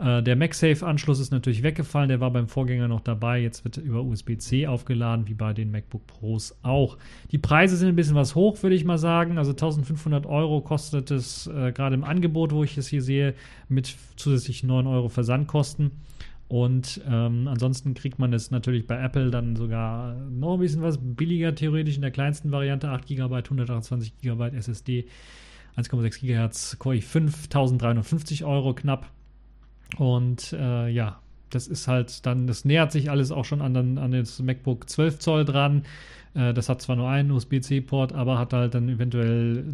Äh, der MagSafe-Anschluss ist natürlich weggefallen, der war beim Vorgänger noch dabei. Jetzt wird über USB-C aufgeladen, wie bei den MacBook Pros auch. Die Preise sind ein bisschen was hoch, würde ich mal sagen. Also 1500 Euro kostet es äh, gerade im Angebot, wo ich es hier sehe, mit zusätzlich 9 Euro Versandkosten. Und ähm, ansonsten kriegt man es natürlich bei Apple dann sogar noch ein bisschen was billiger, theoretisch in der kleinsten Variante: 8 GB, 128 GB SSD, 1,6 GHz, Core i5, 1350 Euro knapp. Und äh, ja, das ist halt dann, das nähert sich alles auch schon an, an, an das MacBook 12 Zoll dran. Äh, das hat zwar nur einen USB-C-Port, aber hat halt dann eventuell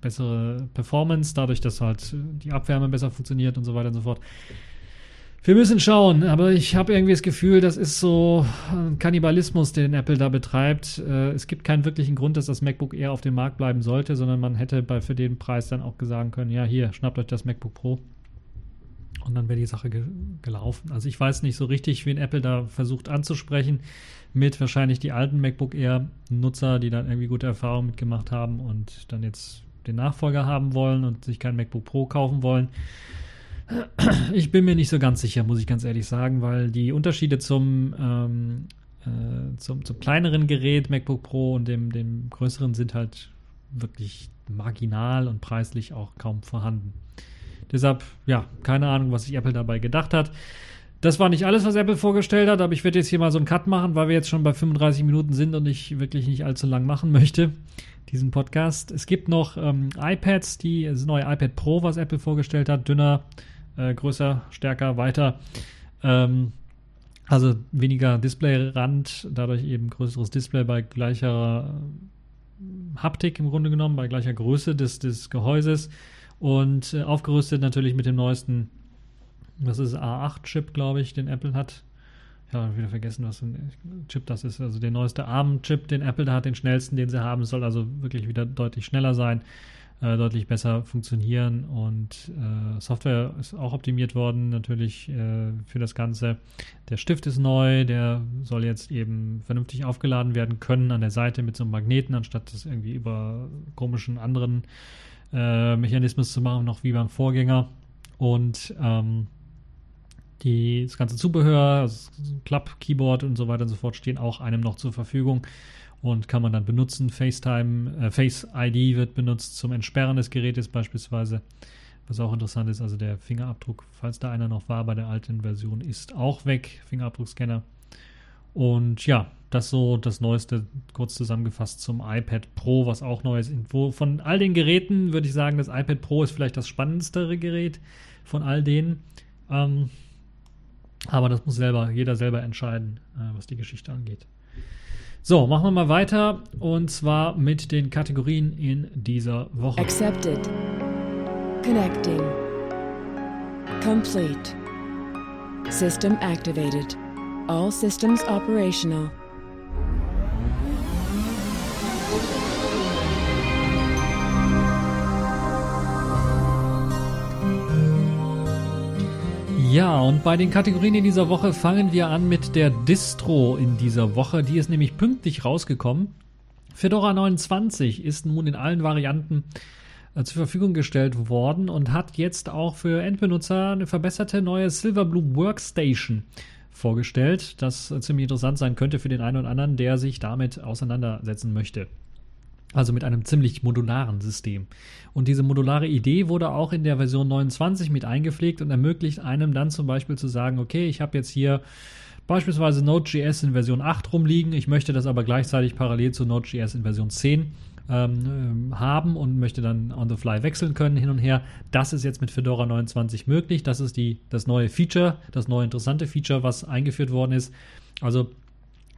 bessere Performance, dadurch, dass halt die Abwärme besser funktioniert und so weiter und so fort. Wir müssen schauen, aber ich habe irgendwie das Gefühl, das ist so ein Kannibalismus, den Apple da betreibt. Äh, es gibt keinen wirklichen Grund, dass das MacBook Air auf dem Markt bleiben sollte, sondern man hätte bei, für den Preis dann auch sagen können, ja, hier, schnappt euch das MacBook Pro und dann wäre die Sache ge gelaufen. Also ich weiß nicht so richtig, wen Apple da versucht anzusprechen, mit wahrscheinlich die alten MacBook Air-Nutzer, die dann irgendwie gute Erfahrungen mitgemacht haben und dann jetzt den Nachfolger haben wollen und sich kein MacBook Pro kaufen wollen. Ich bin mir nicht so ganz sicher, muss ich ganz ehrlich sagen, weil die Unterschiede zum, ähm, äh, zum, zum, kleineren Gerät MacBook Pro und dem, dem größeren sind halt wirklich marginal und preislich auch kaum vorhanden. Deshalb, ja, keine Ahnung, was sich Apple dabei gedacht hat. Das war nicht alles, was Apple vorgestellt hat, aber ich werde jetzt hier mal so einen Cut machen, weil wir jetzt schon bei 35 Minuten sind und ich wirklich nicht allzu lang machen möchte, diesen Podcast. Es gibt noch ähm, iPads, die, das neue iPad Pro, was Apple vorgestellt hat, dünner, äh, größer, stärker, weiter. Ähm, also weniger Displayrand, dadurch eben größeres Display bei gleicher Haptik im Grunde genommen, bei gleicher Größe des, des Gehäuses und äh, aufgerüstet natürlich mit dem neuesten, was ist A8-Chip, glaube ich, den Apple hat. Ich habe wieder vergessen, was für ein Chip das ist. Also der neueste ARM-Chip, den Apple da hat, den schnellsten, den sie haben, soll also wirklich wieder deutlich schneller sein. äh, deutlich besser funktionieren und äh, Software ist auch optimiert worden natürlich äh, für das Ganze. Der Stift ist neu, der soll jetzt eben vernünftig aufgeladen werden können an der Seite mit so einem Magneten, anstatt das irgendwie über komischen anderen äh, Mechanismus zu machen, noch wie beim Vorgänger. Und ähm, die, das ganze Zubehör, also Klapp, Keyboard und so weiter und so fort stehen auch einem noch zur Verfügung und kann man dann benutzen. FaceTime, äh, Face ID wird benutzt zum Entsperren des Gerätes beispielsweise. Was auch interessant ist, also der Fingerabdruck, falls da einer noch war bei der alten Version, ist auch weg, Fingerabdruckscanner. Und ja, das so das Neueste, kurz zusammengefasst zum iPad Pro, was auch neu ist. Von all den Geräten würde ich sagen, das iPad Pro ist vielleicht das spannendste Gerät von all denen. Ähm, aber das muss selber, jeder selber entscheiden, äh, was die Geschichte angeht. So, machen wir mal weiter und zwar mit den Kategorien in dieser Woche. Accepted. Connecting. Complete. System activated. All systems operational. Ja, und bei den Kategorien in dieser Woche fangen wir an mit der Distro in dieser Woche. Die ist nämlich pünktlich rausgekommen. Fedora 29 ist nun in allen Varianten äh, zur Verfügung gestellt worden und hat jetzt auch für Endbenutzer eine verbesserte neue Silverblue Workstation vorgestellt, das äh, ziemlich interessant sein könnte für den einen oder anderen, der sich damit auseinandersetzen möchte. Also mit einem ziemlich modularen System. Und diese modulare Idee wurde auch in der Version 29 mit eingepflegt und ermöglicht einem dann zum Beispiel zu sagen, okay, ich habe jetzt hier beispielsweise Node.js in Version 8 rumliegen, ich möchte das aber gleichzeitig parallel zu Node.js in Version 10 ähm, haben und möchte dann on the fly wechseln können hin und her. Das ist jetzt mit Fedora 29 möglich. Das ist die, das neue Feature, das neue interessante Feature, was eingeführt worden ist. Also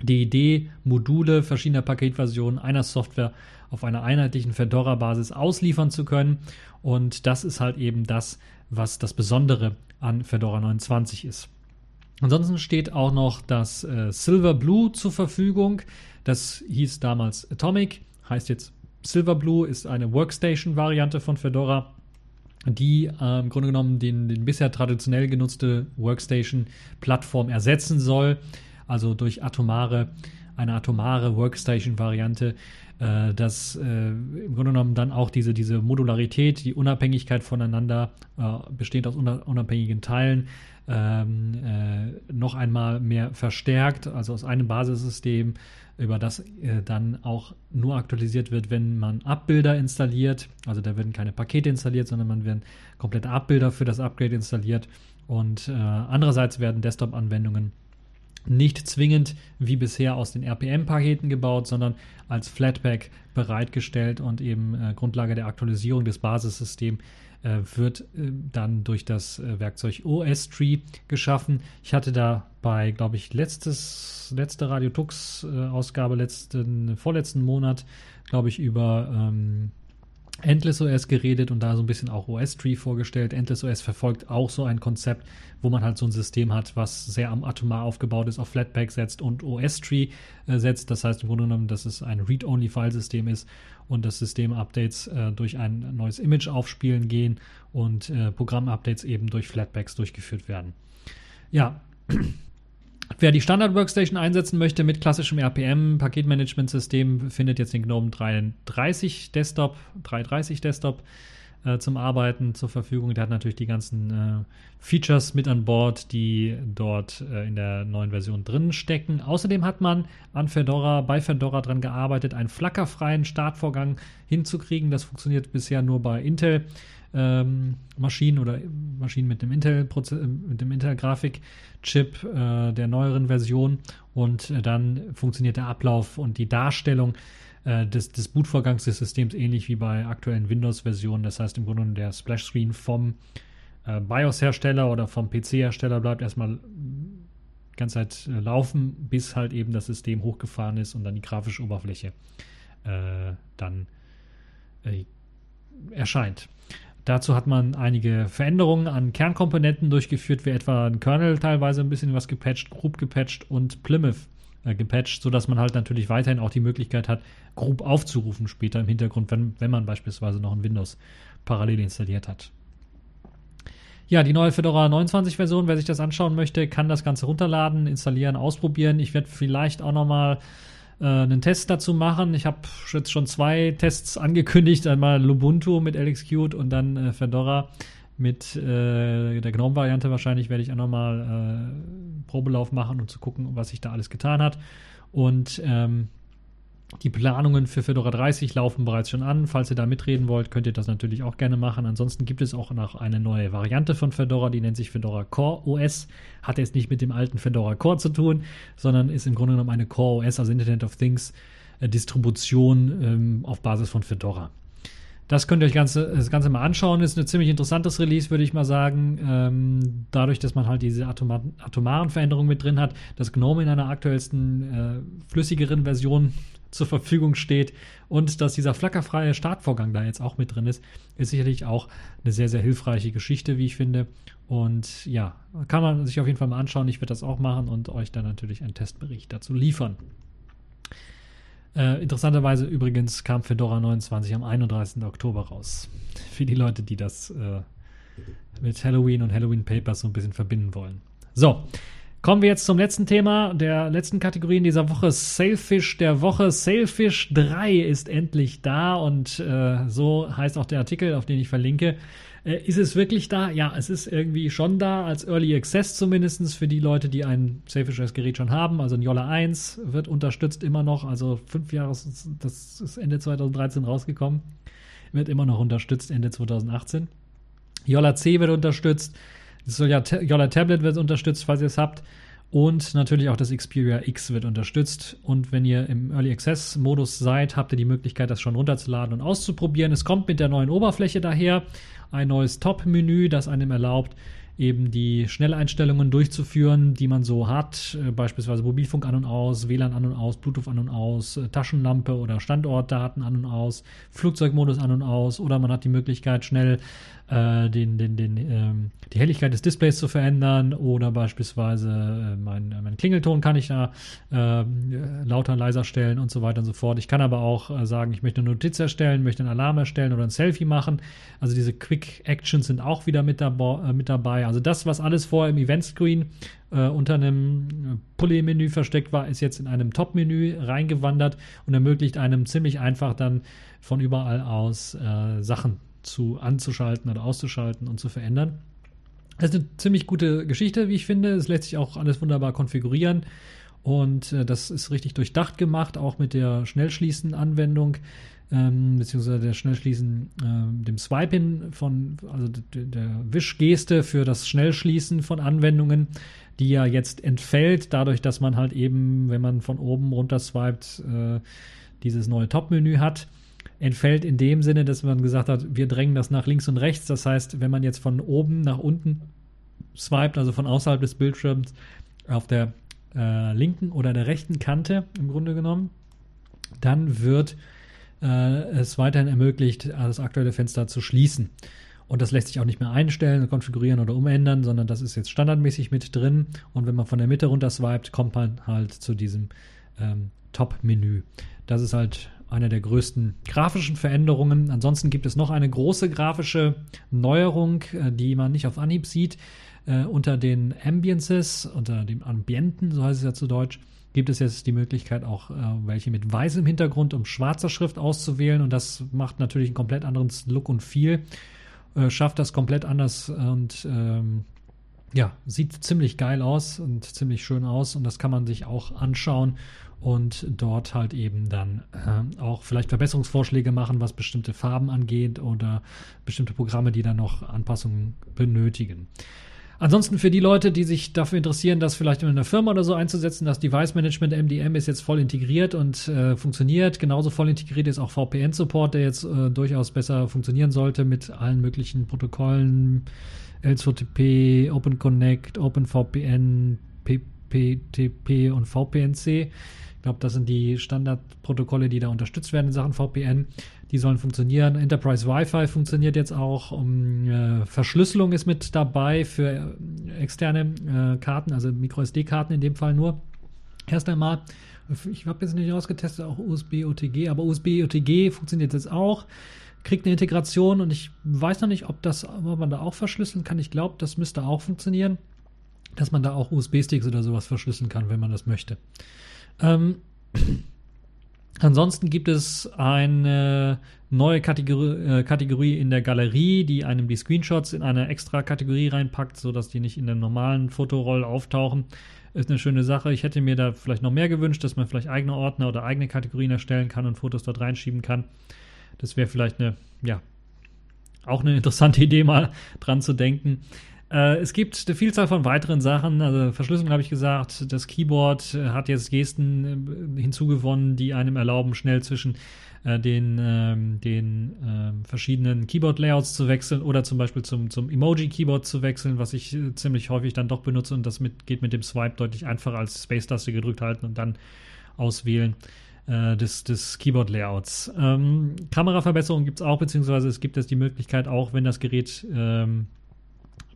die Idee, Module verschiedener Paketversionen einer Software auf einer einheitlichen Fedora-Basis ausliefern zu können. Und das ist halt eben das, was das Besondere an Fedora 29 ist. Ansonsten steht auch noch das äh, Silverblue zur Verfügung. Das hieß damals Atomic, heißt jetzt Silverblue, ist eine Workstation-Variante von Fedora, die äh, im Grunde genommen den, den bisher traditionell genutzte Workstation-Plattform ersetzen soll. Also durch atomare, eine atomare Workstation-Variante, äh, dass äh, im Grunde genommen dann auch diese, diese Modularität, die Unabhängigkeit voneinander, äh, bestehend aus unabhängigen Teilen, ähm, äh, noch einmal mehr verstärkt, also aus einem Basissystem, über das äh, dann auch nur aktualisiert wird, wenn man Abbilder installiert. Also da werden keine Pakete installiert, sondern man werden komplette Abbilder für das Upgrade installiert. Und äh, andererseits werden Desktop-Anwendungen nicht zwingend wie bisher aus den RPM-Paketen gebaut, sondern als Flatpak bereitgestellt und eben äh, Grundlage der Aktualisierung des Basissystems äh, wird äh, dann durch das äh, Werkzeug OS-Tree geschaffen. Ich hatte da bei, glaube ich, letztes, letzte Radio Tux-Ausgabe, letzten, vorletzten Monat, glaube ich, über ähm, Endless OS geredet und da so ein bisschen auch OS-Tree vorgestellt. Endless OS verfolgt auch so ein Konzept, wo man halt so ein System hat, was sehr am atomar aufgebaut ist, auf Flatpak setzt und OS-Tree äh, setzt. Das heißt im Grunde genommen, dass es ein Read-Only-File-System ist und das System-Updates äh, durch ein neues Image aufspielen gehen und äh, Programm-Updates eben durch Flatpaks durchgeführt werden. Ja, Wer die Standard Workstation einsetzen möchte mit klassischem RPM-Paketmanagement-System, findet jetzt den GNOME 330 Desktop, 330 Desktop äh, zum Arbeiten zur Verfügung. Der hat natürlich die ganzen äh, Features mit an Bord, die dort äh, in der neuen Version drin stecken. Außerdem hat man an Fedora, bei Fedora dran gearbeitet, einen flackerfreien Startvorgang hinzukriegen. Das funktioniert bisher nur bei Intel ähm, Maschinen oder Maschinen mit dem Intel mit dem Intel Grafikchip äh, der neueren Version und äh, dann funktioniert der Ablauf und die Darstellung äh, des, des Bootvorgangs des Systems ähnlich wie bei aktuellen Windows-Versionen. Das heißt im Grunde der Splash-Screen vom äh, BIOS-Hersteller oder vom PC-Hersteller bleibt erstmal ganze Zeit äh, laufen, bis halt eben das System hochgefahren ist und dann die grafische Oberfläche äh, dann erscheint. Dazu hat man einige Veränderungen an Kernkomponenten durchgeführt, wie etwa ein Kernel teilweise ein bisschen was gepatcht, Group gepatcht und Plymouth äh, gepatcht, sodass man halt natürlich weiterhin auch die Möglichkeit hat, grob aufzurufen später im Hintergrund, wenn, wenn man beispielsweise noch ein Windows parallel installiert hat. Ja, die neue Fedora 29 Version, wer sich das anschauen möchte, kann das Ganze runterladen, installieren, ausprobieren. Ich werde vielleicht auch nochmal äh, einen Test dazu machen. Ich habe jetzt schon zwei Tests angekündigt, einmal Lubuntu mit LXQt und dann äh, Fedora mit äh, der GNOME-Variante wahrscheinlich werde ich auch nochmal äh, Probelauf machen, um zu gucken, was sich da alles getan hat. Und ähm, die Planungen für Fedora 30 laufen bereits schon an. Falls ihr da mitreden wollt, könnt ihr das natürlich auch gerne machen. Ansonsten gibt es auch noch eine neue Variante von Fedora, die nennt sich Fedora Core OS. Hat jetzt nicht mit dem alten Fedora Core zu tun, sondern ist im Grunde genommen eine Core OS, also Internet of Things äh, Distribution ähm, auf Basis von Fedora. Das könnt ihr euch ganze, das Ganze mal anschauen. Ist ein ziemlich interessantes Release, würde ich mal sagen. Ähm, dadurch, dass man halt diese atomar, atomaren Veränderungen mit drin hat, dass GNOME in einer aktuellsten, äh, flüssigeren Version zur Verfügung steht und dass dieser flackerfreie Startvorgang da jetzt auch mit drin ist, ist sicherlich auch eine sehr, sehr hilfreiche Geschichte, wie ich finde. Und ja, kann man sich auf jeden Fall mal anschauen. Ich werde das auch machen und euch dann natürlich einen Testbericht dazu liefern. Äh, interessanterweise übrigens kam Fedora 29 am 31. Oktober raus. Für die Leute, die das äh, mit Halloween und Halloween Papers so ein bisschen verbinden wollen. So, Kommen wir jetzt zum letzten Thema, der letzten Kategorie in dieser Woche, Sailfish der Woche. Sailfish 3 ist endlich da und äh, so heißt auch der Artikel, auf den ich verlinke. Äh, ist es wirklich da? Ja, es ist irgendwie schon da, als Early Access zumindest für die Leute, die ein Sailfish Gerät schon haben. Also ein Yola 1 wird unterstützt immer noch, also fünf Jahre, das ist Ende 2013 rausgekommen, wird immer noch unterstützt, Ende 2018. Yola C wird unterstützt. Das soll ja Yola Tablet wird unterstützt, falls ihr es habt. Und natürlich auch das Xperia X wird unterstützt. Und wenn ihr im Early Access Modus seid, habt ihr die Möglichkeit, das schon runterzuladen und auszuprobieren. Es kommt mit der neuen Oberfläche daher. Ein neues Top-Menü, das einem erlaubt, eben die Schnelleinstellungen durchzuführen, die man so hat, äh, beispielsweise Mobilfunk an und aus, WLAN an und aus, Bluetooth an und aus, äh, Taschenlampe oder Standortdaten an und aus, Flugzeugmodus an und aus oder man hat die Möglichkeit schnell äh, den, den, den, ähm, die Helligkeit des Displays zu verändern oder beispielsweise äh, mein, mein Klingelton kann ich da äh, lauter, leiser stellen und so weiter und so fort. Ich kann aber auch äh, sagen, ich möchte eine Notiz erstellen, möchte einen Alarm erstellen oder ein Selfie machen. Also diese Quick Actions sind auch wieder mit, dabei. Äh, mit dabei. Also das, was alles vorher im Event Screen äh, unter einem Pulley-Menü versteckt war, ist jetzt in einem Top-Menü reingewandert und ermöglicht einem ziemlich einfach dann von überall aus äh, Sachen zu anzuschalten oder auszuschalten und zu verändern. Das ist eine ziemlich gute Geschichte, wie ich finde. Es lässt sich auch alles wunderbar konfigurieren. Und äh, das ist richtig durchdacht gemacht, auch mit der Schnellschließen-Anwendung, ähm, beziehungsweise der Schnellschließen, äh, dem Swipen von, also der Wischgeste für das Schnellschließen von Anwendungen, die ja jetzt entfällt, dadurch, dass man halt eben, wenn man von oben runter swiped, äh, dieses neue Top-Menü hat entfällt in dem Sinne, dass man gesagt hat, wir drängen das nach links und rechts. Das heißt, wenn man jetzt von oben nach unten swiped, also von außerhalb des Bildschirms auf der äh, linken oder der rechten Kante im Grunde genommen, dann wird äh, es weiterhin ermöglicht, das aktuelle Fenster zu schließen. Und das lässt sich auch nicht mehr einstellen, konfigurieren oder umändern, sondern das ist jetzt standardmäßig mit drin. Und wenn man von der Mitte runter swiped, kommt man halt zu diesem ähm, Top-Menü. Das ist halt eine der größten grafischen Veränderungen. Ansonsten gibt es noch eine große grafische Neuerung, äh, die man nicht auf Anhieb sieht. Äh, unter den Ambiences, unter dem Ambienten, so heißt es ja zu Deutsch, gibt es jetzt die Möglichkeit, auch äh, welche mit weißem Hintergrund und schwarzer Schrift auszuwählen. Und das macht natürlich einen komplett anderen Look und Feel, schafft das komplett anders und ähm, ja, sieht ziemlich geil aus und ziemlich schön aus. Und das kann man sich auch anschauen und dort halt eben dann äh, auch vielleicht Verbesserungsvorschläge machen, was bestimmte Farben angeht oder bestimmte Programme, die dann noch Anpassungen benötigen. Ansonsten für die Leute, die sich dafür interessieren, das vielleicht in einer Firma oder so einzusetzen, das Device Management MDM ist jetzt voll integriert und äh, funktioniert. Genauso voll integriert ist auch VPN-Support, der jetzt äh, durchaus besser funktionieren sollte mit allen möglichen Protokollen, L2TP, OpenConnect, OpenVPN, PPTP und VPNC. Ich glaube, das sind die Standardprotokolle, die da unterstützt werden in Sachen VPN. Die sollen funktionieren. Enterprise Wi-Fi funktioniert jetzt auch. Um, äh, Verschlüsselung ist mit dabei für äh, externe äh, Karten, also MicroSD-Karten in dem Fall nur. Erst einmal, ich habe jetzt nicht ausgetestet, auch USB-OTG, aber USB-OTG funktioniert jetzt auch, kriegt eine Integration und ich weiß noch nicht, ob, das, ob man da auch verschlüsseln kann. Ich glaube, das müsste auch funktionieren, dass man da auch USB-Sticks oder sowas verschlüsseln kann, wenn man das möchte. Ähm, Ansonsten gibt es eine neue Kategorie, äh, Kategorie, in der Galerie, die einem die Screenshots in eine extra Kategorie reinpackt, sodass die nicht in der normalen Fotoroll auftauchen. Ist eine schöne Sache. Ich hätte mir da vielleicht noch mehr gewünscht, dass man vielleicht eigene Ordner oder eigene Kategorien erstellen kann und Fotos dort reinschieben kann. Das wäre vielleicht eine, ja, auch eine interessante Idee, mal dran zu denken. Äh, es gibt eine Vielzahl von weiteren Sachen. Also Verschlüsselung habe ich gesagt. Das Keyboard äh, hat jetzt Gesten äh, hinzugewonnen, die einem erlauben, schnell zwischen äh, den, ähm, den ähm, verschiedenen Keyboard-Layouts zu wechseln oder zum Beispiel zum, zum Emoji-Keyboard zu wechseln, was ich ziemlich häufig dann doch benutze und das mit, geht mit dem Swipe deutlich einfacher als Space-Taste gedrückt halten und dann auswählen äh, des, des Keyboard-Layouts. Ähm, Kameraverbesserungen gibt es auch, beziehungsweise es gibt jetzt die Möglichkeit auch, wenn das Gerät ähm,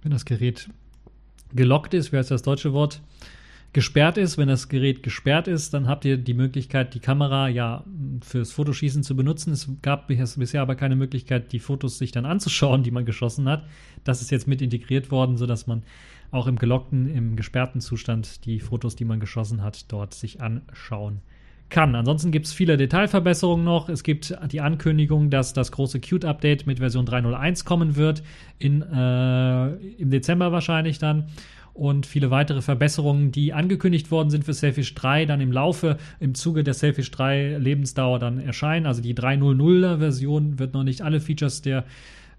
wenn das Gerät gelockt ist, wie heißt das deutsche Wort? Gesperrt ist, wenn das Gerät gesperrt ist, dann habt ihr die Möglichkeit, die Kamera ja fürs Fotoschießen zu benutzen. Es gab bisher aber keine Möglichkeit, die Fotos sich dann anzuschauen, die man geschossen hat. Das ist jetzt mit integriert worden, sodass man auch im gelockten, im gesperrten Zustand die Fotos, die man geschossen hat, dort sich anschauen kann. Ansonsten gibt es viele Detailverbesserungen noch. Es gibt die Ankündigung, dass das große Qt-Update mit Version 3.0.1 kommen wird, in, äh, im Dezember wahrscheinlich dann. Und viele weitere Verbesserungen, die angekündigt worden sind für Selfish 3, dann im Laufe, im Zuge der Selfish 3 Lebensdauer dann erscheinen. Also die 3.0.0er Version wird noch nicht alle Features der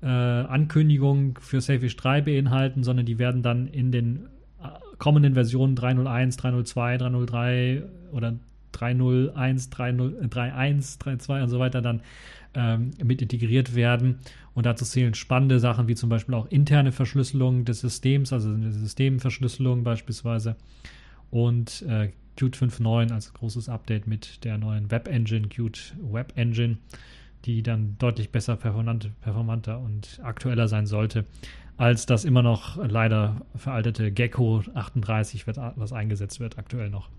äh, Ankündigung für Selfish 3 beinhalten, sondern die werden dann in den äh, kommenden Versionen 3.0.1, 3.0.2, 3.0.3 oder 301, 30, 31, 32 und so weiter dann ähm, mit integriert werden. Und dazu zählen spannende Sachen wie zum Beispiel auch interne Verschlüsselung des Systems, also eine Systemverschlüsselung beispielsweise. Und äh, Qt 5.9 als großes Update mit der neuen Web Engine, Qt Web Engine, die dann deutlich besser performanter und aktueller sein sollte als das immer noch leider veraltete Gecko 38, wird, was eingesetzt wird aktuell noch.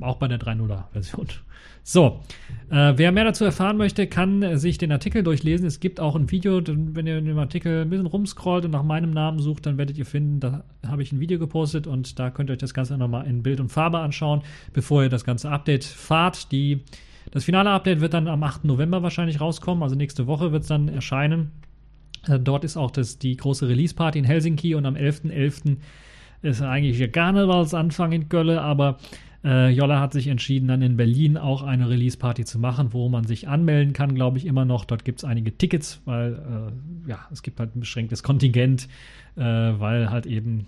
Auch bei der 3.0er-Version. So, äh, wer mehr dazu erfahren möchte, kann sich den Artikel durchlesen. Es gibt auch ein Video, wenn ihr in dem Artikel ein bisschen rumscrollt und nach meinem Namen sucht, dann werdet ihr finden, da habe ich ein Video gepostet und da könnt ihr euch das Ganze nochmal in Bild und Farbe anschauen, bevor ihr das ganze Update fahrt. Die, das finale Update wird dann am 8. November wahrscheinlich rauskommen, also nächste Woche wird es dann erscheinen. Äh, dort ist auch das, die große Release-Party in Helsinki und am 11.11. .11. ist eigentlich der Karnevalsanfang in Köln, aber äh, Jolla hat sich entschieden, dann in Berlin auch eine Release-Party zu machen, wo man sich anmelden kann, glaube ich, immer noch. Dort gibt es einige Tickets, weil äh, ja, es gibt halt ein beschränktes Kontingent, äh, weil halt eben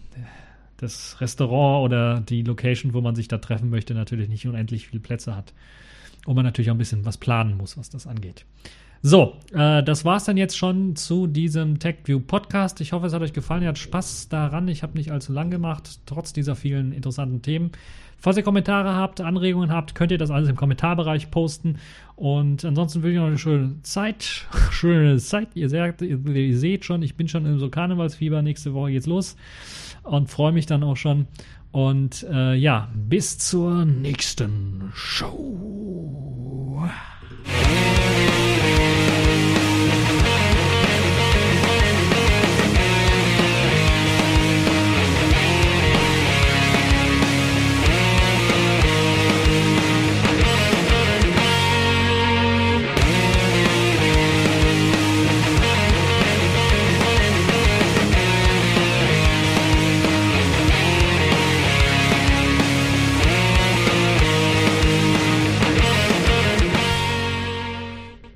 das Restaurant oder die Location, wo man sich da treffen möchte, natürlich nicht unendlich viele Plätze hat. Und man natürlich auch ein bisschen was planen muss, was das angeht. So, äh, das war's dann jetzt schon zu diesem TechView Podcast. Ich hoffe, es hat euch gefallen. Ihr habt Spaß daran. Ich habe nicht allzu lang gemacht, trotz dieser vielen interessanten Themen. Falls ihr Kommentare habt, Anregungen habt, könnt ihr das alles im Kommentarbereich posten. Und ansonsten wünsche ich noch eine schöne Zeit. Schöne Zeit. Ihr, sagt, ihr, ihr seht schon, ich bin schon im so Karnevalsfieber. Nächste Woche geht's los. Und freue mich dann auch schon. Und äh, ja, bis zur nächsten Show.